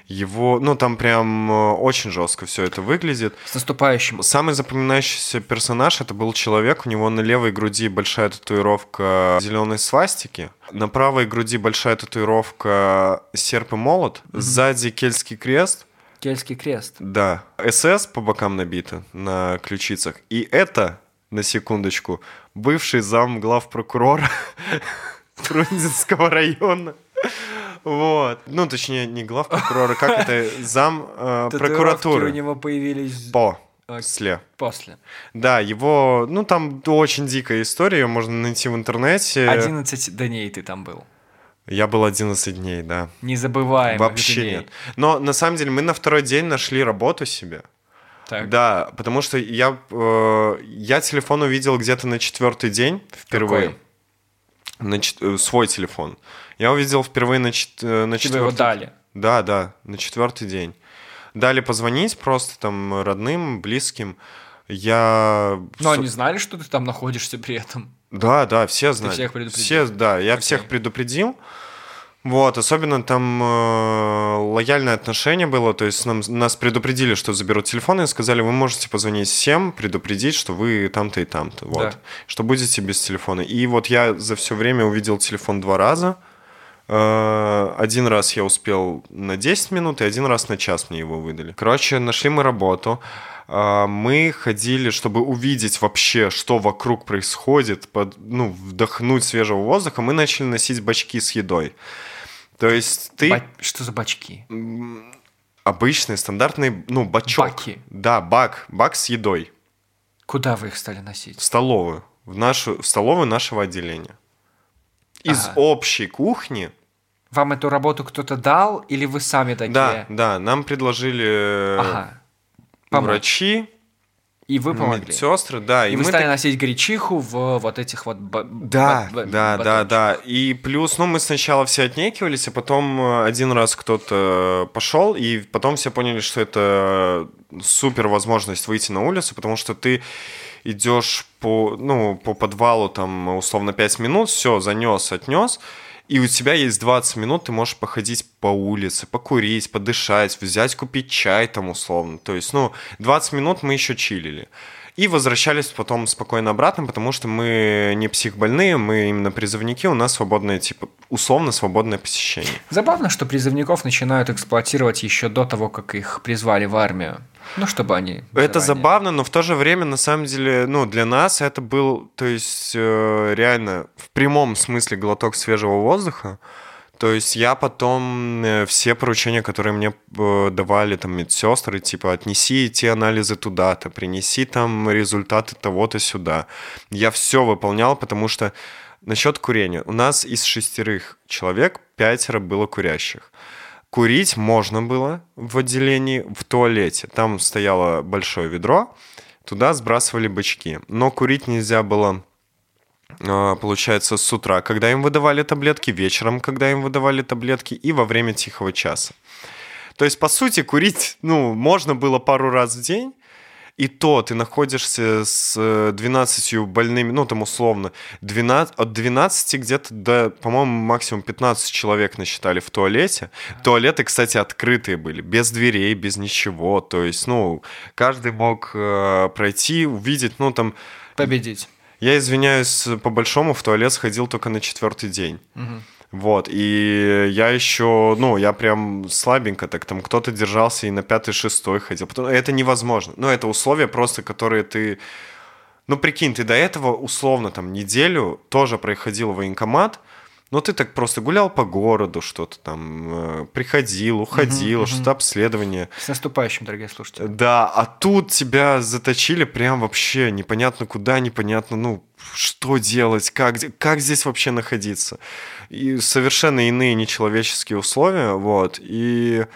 его, ну там прям э, очень жестко все это выглядит. С наступающим. Самый запоминающийся персонаж это был человек, у него на левой груди большая татуировка зеленой свастики, на правой груди большая татуировка серп и молот, сзади кельтский крест, Кельтский крест. да, СС по бокам набито на ключицах, и это, на секундочку, бывший зам главпрокурора Фрунзенского района. Вот. Ну, точнее, не главпрокурора, как это, зам э, прокуратуры. у него появились По. А, Сле. после. Да, его, ну там очень дикая история, ее можно найти в интернете. 11 дней ты там был. Я был 11 дней, да. Незабываемых Вообще дней. нет. Но на самом деле мы на второй день нашли работу себе. Так. Да, потому что я, э, я телефон увидел где-то на четвертый день впервые. Какой? На э, свой телефон. Я увидел впервые на, чет- э, на Тебе его четвертый дали. Да, да, на четвертый день. Дали позвонить просто там родным, близким. Я... Но они знали, что ты там находишься при этом. Да, да, все знают. всех предупредил? Все, да, я Окей. всех предупредил. Вот, особенно там э, лояльное отношение было, то есть нам, нас предупредили, что заберут телефоны, и сказали, вы можете позвонить всем, предупредить, что вы там-то и там-то, вот, Да. что будете без телефона. И вот я за все время увидел телефон два раза. Э, Один раз я успел на 10 минут, и один раз на час мне его выдали. Короче, нашли мы работу. А, Мы ходили, чтобы увидеть вообще, что вокруг происходит, под, ну, вдохнуть свежего воздуха, мы начали носить бачки с едой. То есть ты Ба- Что за бачки? обычный, стандартный, ну, бачок. Баки. Да, бак, бак с едой. Куда вы их стали носить? В столовую, в нашу, в столовую нашего отделения. Из Ага. общей кухни Вам эту работу кто-то дал, или вы сами такие? Да, да, нам предложили э, Ага. Помочь. врачи, И вы помогли. медсестры, да, И, и, вы мы стали так- носить гречиху в вот этих вот... ба- Да, ба- да, да, да. И плюс, ну, мы сначала все отнекивались, а потом э, один раз кто-то пошел, и потом все поняли, что это супер возможность выйти на улицу, потому что ты идешь по, ну, по подвалу там условно 5 минут, все, занес, отнес, и у тебя есть 20 минут, ты можешь походить по улице, покурить, подышать, взять, купить чай там условно. То есть, ну, 20 минут мы еще чилили. И возвращались потом спокойно обратно, потому что мы не психбольные, мы именно призывники, у нас свободное, типа, условно свободное посещение. Забавно, что призывников начинают эксплуатировать еще до того, как их призвали в армию. Ну, чтобы они... Это заранее- забавно, но в то же время, на самом деле, ну, для нас это был, то есть, э, реально, в прямом смысле глоток свежего воздуха. То есть я потом э, все поручения, которые мне э, давали там медсестры, типа отнеси эти анализы туда-то, принеси там результаты того-то сюда. Я все выполнял, потому что насчет курения. У нас из шестерых человек пятеро было курящих. Курить можно было в отделении, в туалете. Там стояло большое ведро, туда сбрасывали бычки. Но курить нельзя было получается, с утра, когда им выдавали таблетки, вечером, когда им выдавали таблетки, и во время тихого часа. То есть, по сути, курить, ну, можно было пару раз в день, и то ты находишься с э, 12 больными, ну, там, условно, 12, от 12 где-то до, по-моему, максимум 15 человек насчитали в туалете. Туалеты, кстати, открытые были, без дверей, без ничего. То есть, ну, каждый мог э, пройти, увидеть, ну, там, Победить. Я извиняюсь, по-большому в туалет сходил только на четвертый день. Вот, и я еще, ну, я прям слабенько так, там кто-то держался и на пятый, шестой ходил. Потом, это невозможно. Ну, это условия просто, которые ты... Ну, прикинь, ты до этого условно там неделю тоже проходил военкомат, но ты так просто гулял по городу, что-то там, э, приходил, уходил, что-то обследование. С наступающим, дорогие слушатели. Да, а тут тебя заточили прям вообще непонятно куда, непонятно, ну, что делать, как, как здесь вообще находиться. И совершенно иные нечеловеческие условия, вот, и...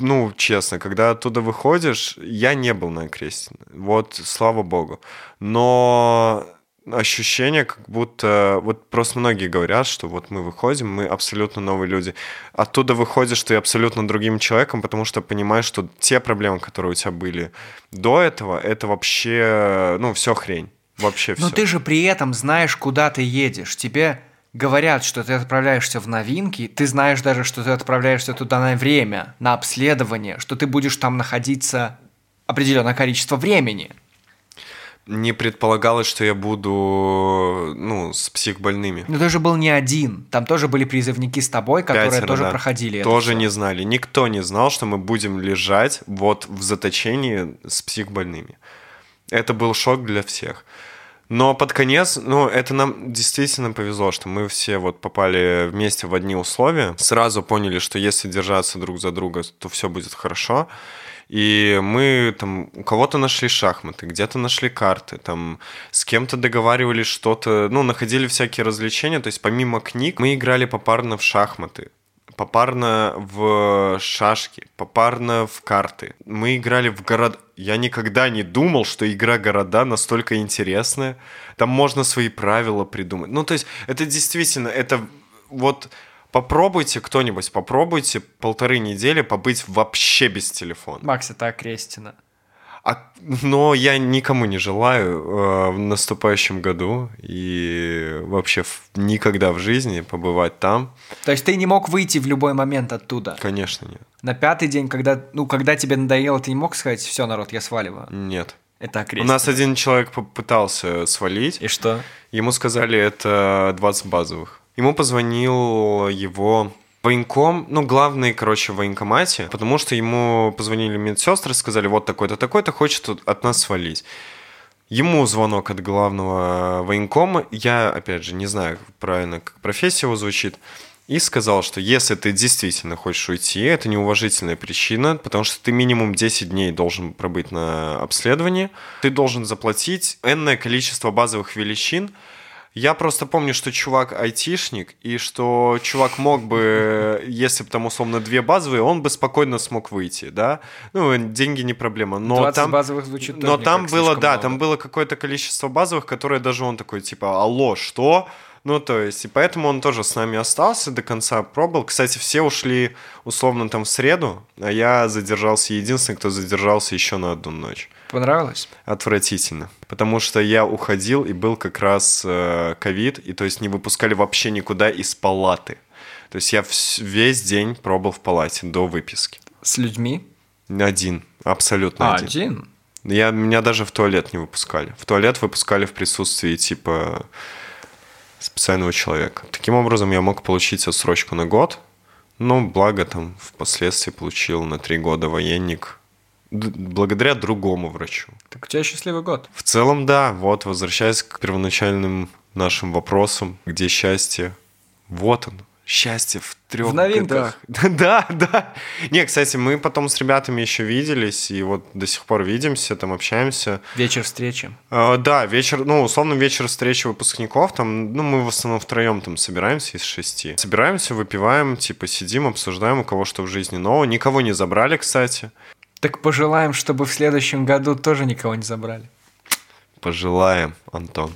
Ну, честно, когда оттуда выходишь, я не был на крестине. Вот, слава богу. Но ощущение, как будто... Вот просто многие говорят, что вот мы выходим, мы абсолютно новые люди. Оттуда выходишь ты абсолютно другим человеком, потому что понимаешь, что те проблемы, которые у тебя были до этого, это вообще, ну, все хрень. Вообще все. Но ты же при этом знаешь, куда ты едешь. Тебе говорят, что ты отправляешься в новинки, ты знаешь даже, что ты отправляешься туда на время, на обследование, что ты будешь там находиться определенное количество времени. Не предполагалось, что я буду, ну, с психбольными. Но ты же был не один. Там тоже были призывники с тобой, которые Пятеро, тоже да. проходили это Тоже всё. не знали. Никто не знал, что мы будем лежать вот в заточении с психбольными. Это был шок для всех. Но под конец, ну, это нам действительно повезло, что мы все вот попали вместе в одни условия. Сразу поняли, что если держаться друг за друга, то все будет хорошо. И мы там у кого-то нашли шахматы, где-то нашли карты, там с кем-то договаривались что-то, ну, находили всякие развлечения. То есть помимо книг мы играли попарно в шахматы попарно в шашки, попарно в карты. Мы играли в город. Я никогда не думал, что игра города настолько интересная. Там можно свои правила придумать. Ну, то есть, это действительно, это вот попробуйте кто-нибудь, попробуйте полторы недели побыть вообще без телефона. Макс, это Крестина. А, но я никому не желаю э, в наступающем году и вообще в- никогда в жизни побывать там. То есть ты не мог выйти в любой момент оттуда. Конечно, нет. На пятый день, когда, ну, когда тебе надоело, ты не мог сказать, все, народ, я сваливаю. Нет. Это У Крестина. нас один человек попытался свалить. И что? Ему сказали, это 20 базовых. Ему позвонил его Военком, ну, главный, короче, в военкомате, потому что ему позвонили медсестры, сказали, вот такой-то, такой-то хочет от нас свалить. Ему звонок от главного военкома, я, опять же, не знаю правильно, как профессия его звучит, и сказал, что если ты действительно хочешь уйти, это неуважительная причина, потому что ты минимум 10 дней должен пробыть на обследовании, ты должен заплатить энное количество базовых величин, я просто помню, что чувак айтишник, и что чувак мог бы, если бы там условно две базовые, он бы спокойно смог выйти, да? Ну, деньги не проблема. Но 20 там, базовых звучит Но там было, да, много. там было какое-то количество базовых, которые даже он такой, типа, алло, что? Ну, то есть, и поэтому он тоже с нами остался, до конца пробовал. Кстати, все ушли условно там в среду, а я задержался, единственный, кто задержался еще на одну ночь. Понравилось? Отвратительно. Потому что я уходил, и был как раз э, ковид, и то есть не выпускали вообще никуда из палаты. То есть я вс- весь день пробыл в палате до выписки. С людьми? Один, абсолютно А, один. один? Я, меня даже в туалет не выпускали. В туалет выпускали в присутствии типа специального человека. Таким образом, я мог получить отсрочку на год, но благо там впоследствии получил на три года военник благодаря другому врачу. Так у тебя счастливый год. В целом, да. Вот, возвращаясь к первоначальным нашим вопросам, где счастье? Вот он. Счастье в трех В новинках. годах. Да, да. Не, кстати, мы потом с ребятами еще виделись, и вот до сих пор видимся, там общаемся. Вечер встречи. Э, Да, вечер, ну, условно, вечер встречи выпускников, там, ну, мы в основном втроем там собираемся из шести. Собираемся, выпиваем, типа, сидим, обсуждаем, у кого что в жизни нового. Никого не забрали, кстати. Так пожелаем, чтобы в следующем году тоже никого не забрали. Пожелаем, Антон.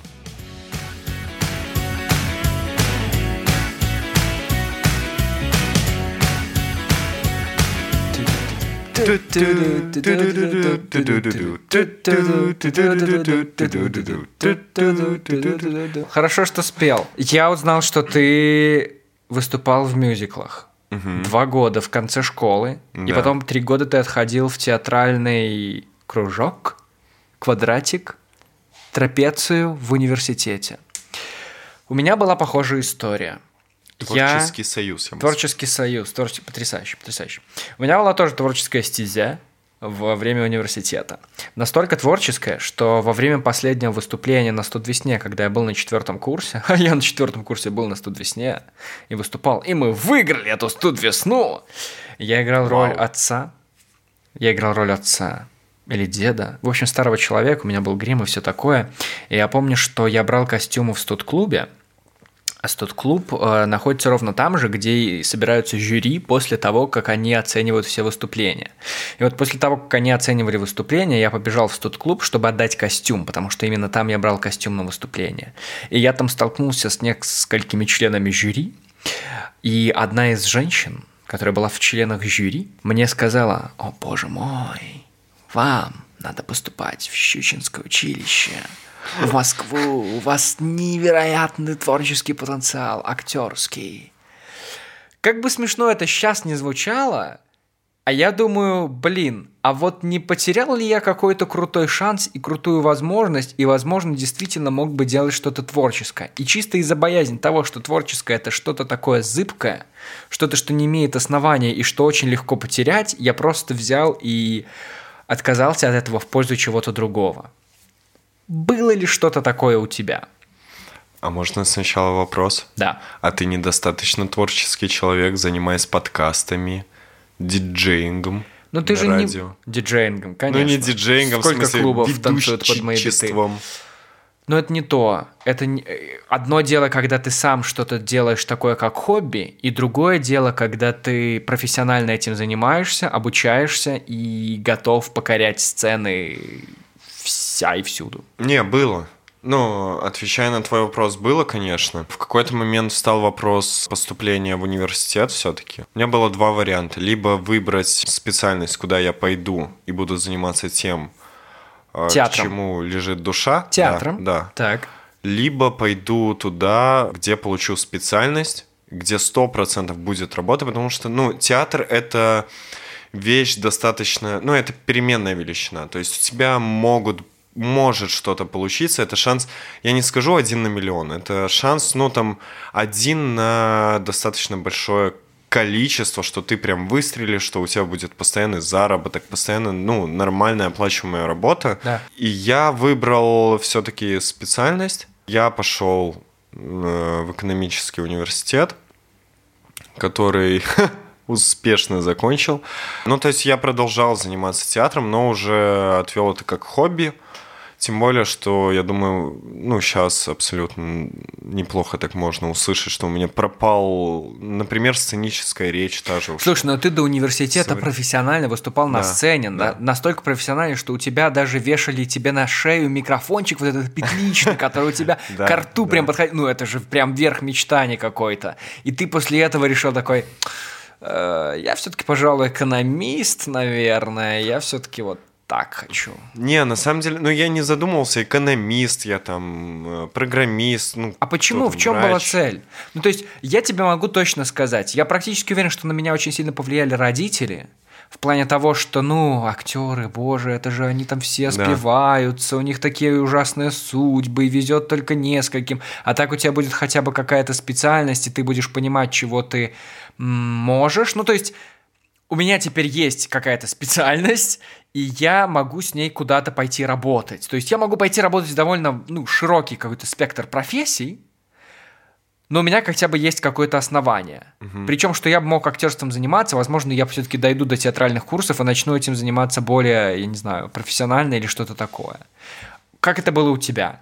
Хорошо, что спел. Я узнал, что ты выступал в мюзиклах. Два года в конце школы. И Да. потом три года ты отходил в театральный кружок, квадратик, трапецию в университете. У меня была похожая история. Я- Творческий союз. я Творческий союз, творче- потрясающе, потрясающе. У меня была тоже творческая стезя во время университета. Настолько творческая, что во время последнего выступления на студвесне, когда я был на четвертом курсе, а я на четвертом курсе был на студвесне и выступал, и мы выиграли эту студвесну, я играл роль Вау. отца. Я играл роль отца или деда. В общем, старого человека, у меня был грим и все такое. И я помню, что я брал костюмы в студ-клубе, а студ-клуб э, находится ровно там же, где собираются жюри после того, как они оценивают все выступления. И вот после того, как они оценивали выступления, я побежал в студ-клуб, чтобы отдать костюм, потому что именно там я брал костюм на выступление. И я там столкнулся с несколькими членами жюри, и одна из женщин, которая была в членах жюри, мне сказала, «О, боже мой, вам надо поступать в Щучинское училище, в Москву, у вас невероятный творческий потенциал, актерский». Как бы смешно это сейчас не звучало, а я думаю, блин, а вот не потерял ли я какой-то крутой шанс и крутую возможность, и, возможно, действительно мог бы делать что-то творческое. И чисто из-за боязни того, что творческое это что-то такое зыбкое, что-то, что не имеет основания и что очень легко потерять, я просто взял и отказался от этого в пользу чего-то другого. Было ли что-то такое у тебя? А можно сначала вопрос? Да. А ты недостаточно творческий человек, занимаясь подкастами, диджеингом Ну ты же радио? не диджеингом, конечно. Ну не диджеингом, Сколько в смысле клубов танцуют под мои биты? Но это не то. Это не- э, одно дело, когда ты сам что-то делаешь такое, как хобби, и другое дело, когда ты профессионально этим занимаешься, обучаешься и готов покорять сцены вся и всюду. Не, было. Ну, отвечая на твой вопрос, было, конечно. В какой-то момент встал вопрос поступления в университет все-таки. У меня было два варианта. Либо выбрать специальность, куда я пойду и буду заниматься тем, э, к Театром. чему лежит душа. Театром. Да, да. Так. Либо пойду туда, где получу специальность, где 100% будет работа, потому что, ну, театр — это вещь достаточно... Ну, это переменная величина. То есть у тебя могут может что-то получиться, это шанс, я не скажу один на миллион, это шанс, ну, там, один на достаточно большое количество, что ты прям выстрелишь, что у тебя будет постоянный заработок, постоянно, ну, нормальная оплачиваемая работа. Да. И я выбрал все-таки специальность. Я пошел э, в экономический университет, который успешно закончил. Ну, то есть я продолжал заниматься театром, но уже отвел это как хобби. Тем более, что я думаю, ну, сейчас абсолютно неплохо так можно услышать, что у меня пропал, например, сценическая речь та же. Слушай, но ты до университета Совре- профессионально выступал на Да, сцене, да. на- настолько профессионально, что у тебя даже вешали тебе на шею микрофончик вот этот петличный, который у тебя к рту прям подходит. Ну, это же прям верх мечтаний какой-то. И ты после этого решил такой... «Э, Я все-таки, пожалуй, экономист, наверное. Я все-таки вот так хочу. Не, на самом деле, ну, я не задумывался, экономист я там, э, программист, ну, А почему? В чем врач. была цель? Ну, то есть, я тебе могу точно сказать. Я практически уверен, что на меня очень сильно повлияли родители. В плане того, что, ну, актеры, боже, это же они там все Да. спиваются, у них такие ужасные судьбы, и везет только нескольким. А так у тебя будет хотя бы какая-то специальность, и ты будешь понимать, чего ты можешь. Ну, то есть, у меня теперь есть какая-то специальность, и я могу с ней куда-то пойти работать. То есть я могу пойти работать в довольно ну, широкий какой-то спектр профессий, но у меня хотя бы есть какое-то основание. Причем, что я бы мог актерством заниматься, возможно, я все-таки дойду до театральных курсов и начну этим заниматься более, я не знаю, профессионально или что-то такое. Как это было у тебя?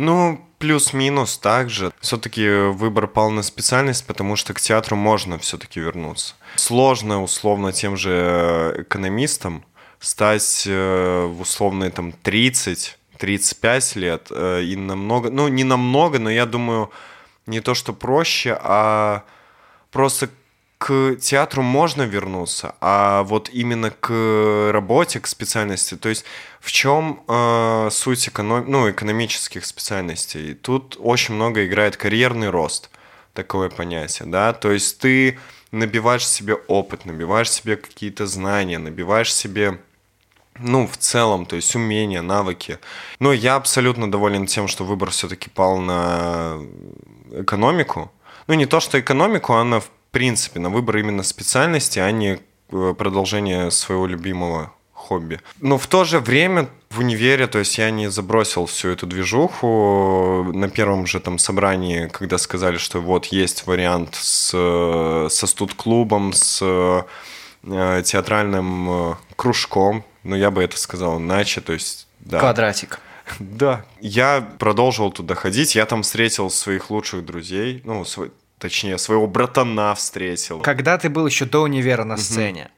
Ну, плюс-минус также. Все-таки выбор пал на специальность, потому что к театру можно все-таки вернуться. Сложно, условно, тем же экономистом стать э, в условные там 30-35 лет э, и намного, ну не намного, но я думаю, не то что проще, а просто к театру можно вернуться, а вот именно к работе, к специальности, то есть в чем э, суть эконом... ну, экономических специальностей? Тут очень много играет карьерный рост, такое понятие, да, то есть ты набиваешь себе опыт, набиваешь себе какие-то знания, набиваешь себе ну, в целом, то есть умения, навыки. Но я абсолютно доволен тем, что выбор все-таки пал на экономику. Ну, не то, что экономику, а на, в принципе, на выбор именно специальности, а не э, продолжение своего любимого хобби. Но в то же время в универе, то есть я не забросил всю эту движуху. На первом же там собрании, когда сказали, что вот есть вариант с, э, со студ-клубом, с э, театральным э, кружком, но я бы это сказал иначе, то есть да. Квадратик. Да. Я продолжил туда ходить, я там встретил своих лучших друзей, ну, свой- точнее, своего братана встретил. Когда ты был еще до универа на сцене,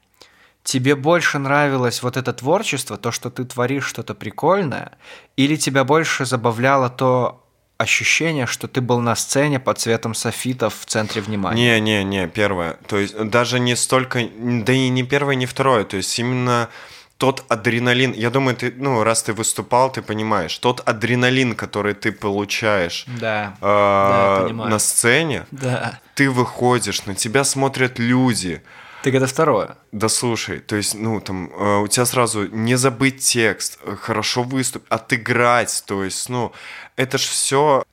тебе больше нравилось вот это творчество, то, что ты творишь что-то прикольное, или тебя больше забавляло то ощущение, что ты был на сцене под цветом софитов в центре внимания? Не, не, не, первое. То есть даже не столько, да и не первое, не второе. То есть именно тот адреналин, я думаю, ты, ну, раз ты выступал, ты понимаешь, тот адреналин, который ты получаешь Да. э, Да, понимаю. на сцене, Да. ты выходишь, на тебя смотрят люди, Так это второе. Да слушай, то есть, ну, там, э, у тебя сразу не забыть текст, э, хорошо выступить, отыграть, то есть, ну, это ж все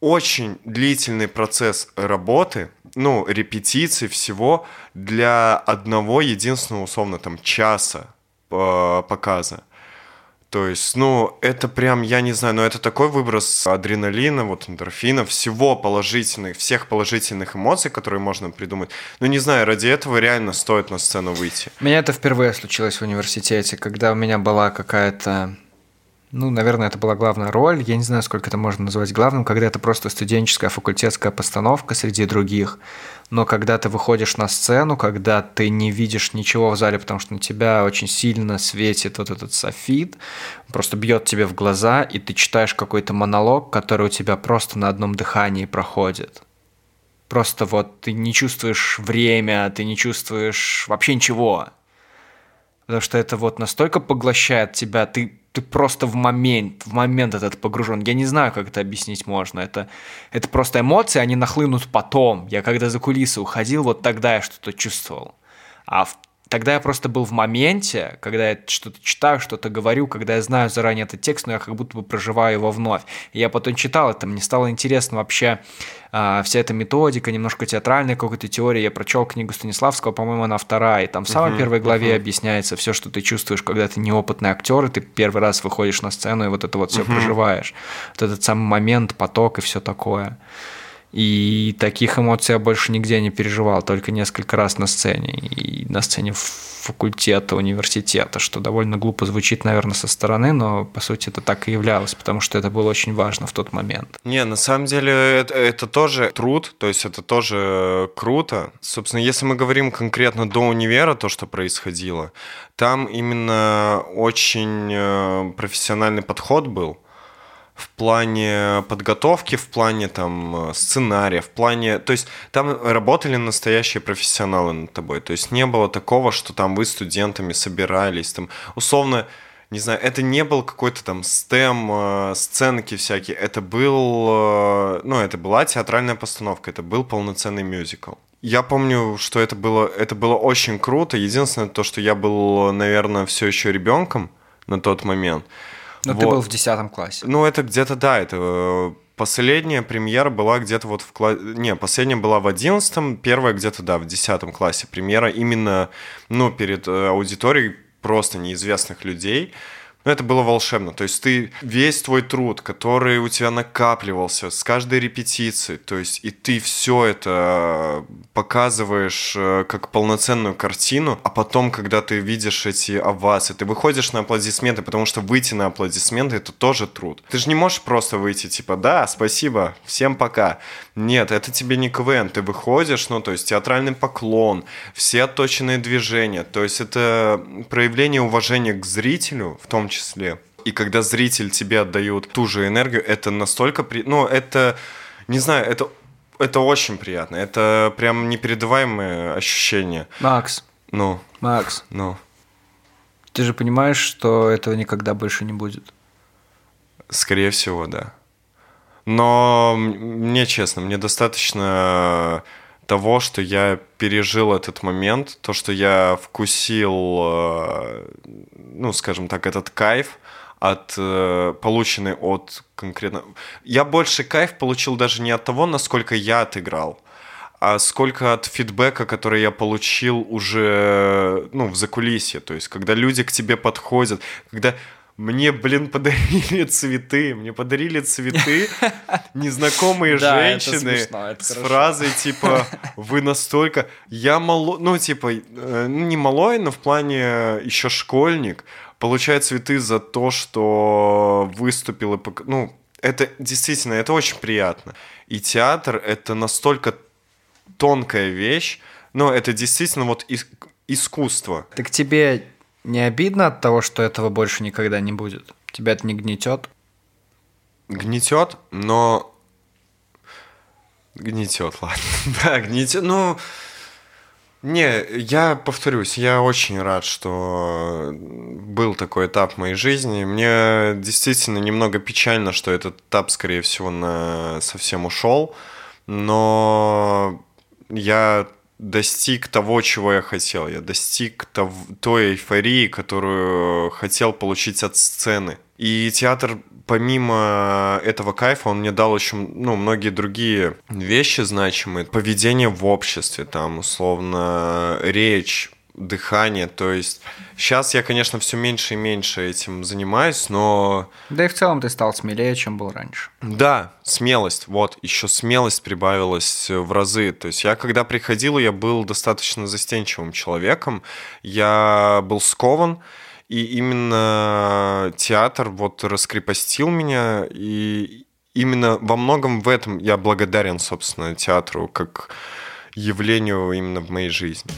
очень длительный процесс работы, ну, репетиций всего для одного единственного, условно, там, часа показа. То есть, ну, это прям, я не знаю, но это такой выброс адреналина, вот эндорфина, всего положительных, всех положительных эмоций, которые можно придумать. Ну, не знаю, ради этого реально стоит на сцену выйти. У меня это впервые случилось в университете, когда у меня была какая-то... Ну, наверное, это была главная роль. Я не знаю, сколько это можно назвать главным, когда это просто студенческая факультетская постановка среди других. Но когда ты выходишь на сцену, когда ты не видишь ничего в зале, потому что на тебя очень сильно светит вот этот софит, просто бьет тебе в глаза, и ты читаешь какой-то монолог, который у тебя просто на одном дыхании проходит. Просто вот ты не чувствуешь время, ты не чувствуешь вообще ничего. Потому что это вот настолько поглощает тебя, ты, ты просто в момент, в момент этот погружен. Я не знаю, как это объяснить можно. Это, это просто эмоции, они нахлынут потом. Я когда за кулисы уходил, вот тогда я что-то чувствовал. А в, Тогда я просто был в моменте, когда я что-то читаю, что-то говорю, когда я знаю заранее этот текст, но я как будто бы проживаю его вновь. И я потом читал это, мне стало интересно вообще э, вся эта методика, немножко театральная какой-то теория. Я прочел книгу Станиславского, по-моему, она вторая, и там в самой uh-huh, первой главе uh-huh. объясняется все, что ты чувствуешь, когда ты неопытный актер, и ты первый раз выходишь на сцену, и вот это вот все uh-huh. проживаешь. Вот этот самый момент, поток и все такое. И таких эмоций я больше нигде не переживал, только несколько раз на сцене. И на сцене факультета, университета, что довольно глупо звучит, наверное, со стороны, но по сути это так и являлось, потому что это было очень важно в тот момент. Не, на самом деле это, это тоже труд, то есть это тоже круто. Собственно, если мы говорим конкретно до универа, то, что происходило, там именно очень э, профессиональный подход был в плане подготовки, в плане там сценария, в плане... То есть там работали настоящие профессионалы над тобой. То есть не было такого, что там вы студентами собирались, там условно не знаю, это не был какой-то там стем, э, сценки всякие, это был, э, ну, это была театральная постановка, это был полноценный мюзикл. Я помню, что это было, это было очень круто. Единственное то, что я был, наверное, все еще ребенком на тот момент. Но вот. ты был в 10 классе. Ну, это где-то, да, это э, последняя премьера была где-то вот в классе... Не, последняя была в 11 первая где-то, да, в 10 классе премьера именно, ну, перед э, аудиторией просто неизвестных людей. Но это было волшебно. То есть ты весь твой труд, который у тебя накапливался с каждой репетиции, то есть и ты все это показываешь э, как полноценную картину, а потом, когда ты видишь эти овации, ты выходишь на аплодисменты, потому что выйти на аплодисменты это тоже труд. Ты же не можешь просто выйти типа да, спасибо, всем пока. Нет, это тебе не КВН, ты выходишь, ну то есть театральный поклон, все отточенные движения, то есть это проявление уважения к зрителю в том числе числе. И когда зритель тебе отдает ту же энергию, это настолько... При... Ну, это... Не знаю, это, это очень приятно. Это прям непередаваемое ощущение. Макс. Ну. Макс. Ну. Ты же понимаешь, что этого никогда больше не будет? Скорее всего, да. Но мне честно, мне достаточно того, что я пережил этот момент, то, что я вкусил, э, ну, скажем так, этот кайф от э, полученный от конкретно. Я больше кайф получил даже не от того, насколько я отыграл, а сколько от фидбэка, который я получил уже, ну, в закулисье. То есть, когда люди к тебе подходят, когда мне, блин, подарили цветы. Мне подарили цветы незнакомые женщины с фразой типа «Вы настолько...» Я мало... Ну, типа, э, не малой, но в плане еще школьник. Получает цветы за то, что выступил и... Ну, это действительно, это очень приятно. И театр — это настолько тонкая вещь, но это действительно вот искусство. Так тебе не обидно от того, что этого больше никогда не будет? Тебя это не гнетет? Гнетет, но... Гнетет, ладно. да, гнетет. Ну, не, я повторюсь, я очень рад, что был такой этап в моей жизни. Мне действительно немного печально, что этот этап, скорее всего, на совсем ушел. Но я достиг того, чего я хотел. Я достиг того, той эйфории, которую хотел получить от сцены. И театр, помимо этого кайфа, он мне дал еще ну, многие другие вещи значимые. Поведение в обществе, там, условно, речь, дыхание. То есть сейчас я, конечно, все меньше и меньше этим занимаюсь, но... Да и в целом ты стал смелее, чем был раньше. Да, смелость. Вот, еще смелость прибавилась в разы. То есть я, когда приходил, я был достаточно застенчивым человеком. Я был скован, и именно театр вот раскрепостил меня, и именно во многом в этом я благодарен, собственно, театру как явлению именно в моей жизни.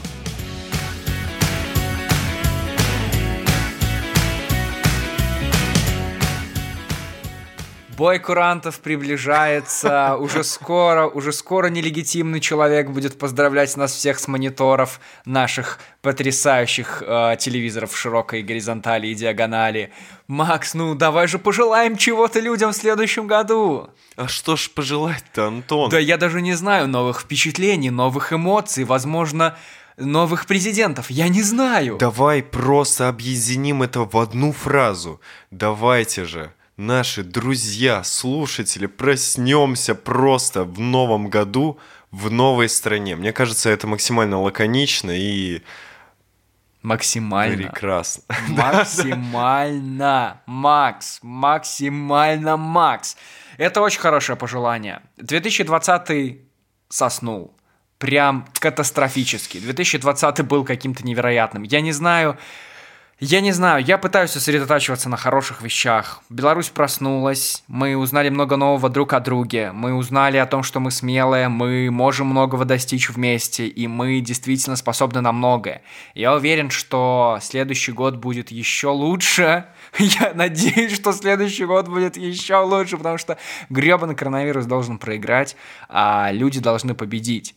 Бой курантов приближается. Уже скоро, уже скоро нелегитимный человек будет поздравлять нас всех с мониторов наших потрясающих э, телевизоров широкой горизонтали и диагонали. Макс, ну давай же пожелаем чего-то людям в следующем году. А что ж пожелать-то, Антон? Да я даже не знаю новых впечатлений, новых эмоций, возможно, новых президентов? Я не знаю. Давай просто объединим это в одну фразу. Давайте же, наши друзья, слушатели, проснемся просто в новом году в новой стране. Мне кажется, это максимально лаконично и Максимально. прекрасно. Максимально, Макс, максимально, Макс. Это очень хорошее пожелание. 2020 соснул. Прям катастрофически. 2020 был каким-то невероятным. Я не знаю, я не знаю, я пытаюсь сосредотачиваться на хороших вещах. Беларусь проснулась, мы узнали много нового друг о друге, мы узнали о том, что мы смелые, мы можем многого достичь вместе, и мы действительно способны на многое. Я уверен, что следующий год будет еще лучше. Я надеюсь, что следующий год будет еще лучше, потому что гребаный коронавирус должен проиграть, а люди должны победить.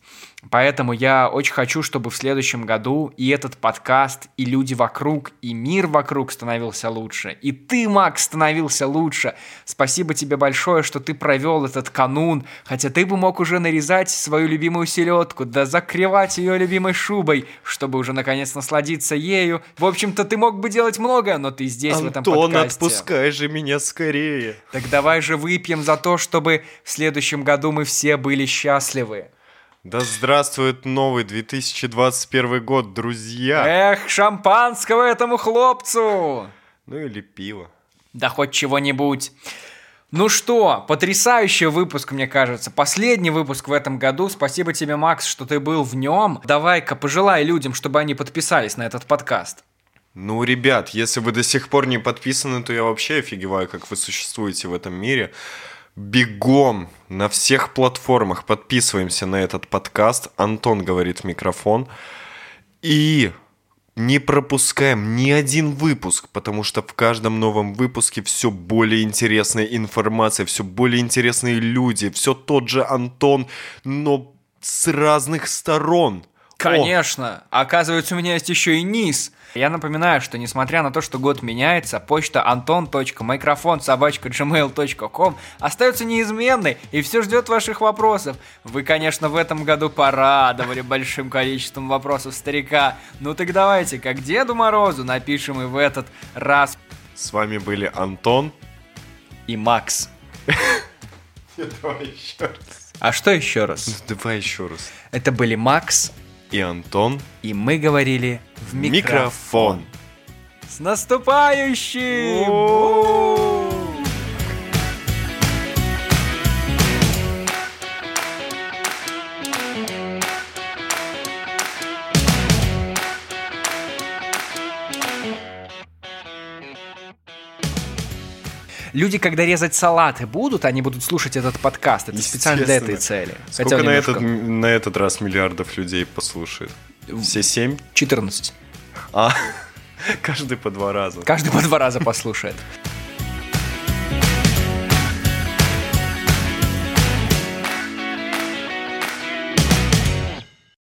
Поэтому я очень хочу, чтобы в следующем году и этот подкаст, и люди вокруг, и мир вокруг становился лучше. И ты, Макс, становился лучше. Спасибо тебе большое, что ты провел этот канун, хотя ты бы мог уже нарезать свою любимую селедку, да закрывать ее любимой шубой, чтобы уже наконец насладиться ею. В общем-то, ты мог бы делать многое, но ты здесь, в этом Антон, подкасте. отпускай же меня скорее. Так давай же выпьем за то, чтобы в следующем году мы все были счастливы. Да здравствует новый 2021 год, друзья. Эх, шампанского этому хлопцу! Ну или пиво. Да хоть чего-нибудь. Ну что, потрясающий выпуск, мне кажется. Последний выпуск в этом году. Спасибо тебе, Макс, что ты был в нем. Давай-ка пожелай людям, чтобы они подписались на этот подкаст. Ну, ребят, если вы до сих пор не подписаны, то я вообще офигеваю, как вы существуете в этом мире. Бегом на всех платформах подписываемся на этот подкаст. Антон говорит в микрофон. И не пропускаем ни один выпуск, потому что в каждом новом выпуске все более интересная информация, все более интересные люди, все тот же Антон, но с разных сторон. О, Конечно. Оказывается, у меня есть еще и низ. Я напоминаю, что несмотря на то, что год меняется, почта anton.microphone gmail.com остается неизменной и все ждет ваших вопросов. Вы, конечно, в этом году порадовали большим количеством вопросов старика. Ну так давайте, как Деду Морозу, напишем и в этот раз. С вами были Антон. И Макс. Давай еще раз. А что еще раз? Давай еще раз. Это были Макс, И Антон. и мы говорили в микрофон. Микрофон. С наступающим! Люди, когда резать салаты будут, они будут слушать этот подкаст. Это специально для этой цели. Сколько Хотел на, немножко- этот, на этот раз миллиардов людей послушает? Все семь? 14. А, каждый по два раза. Каждый по два раза послушает.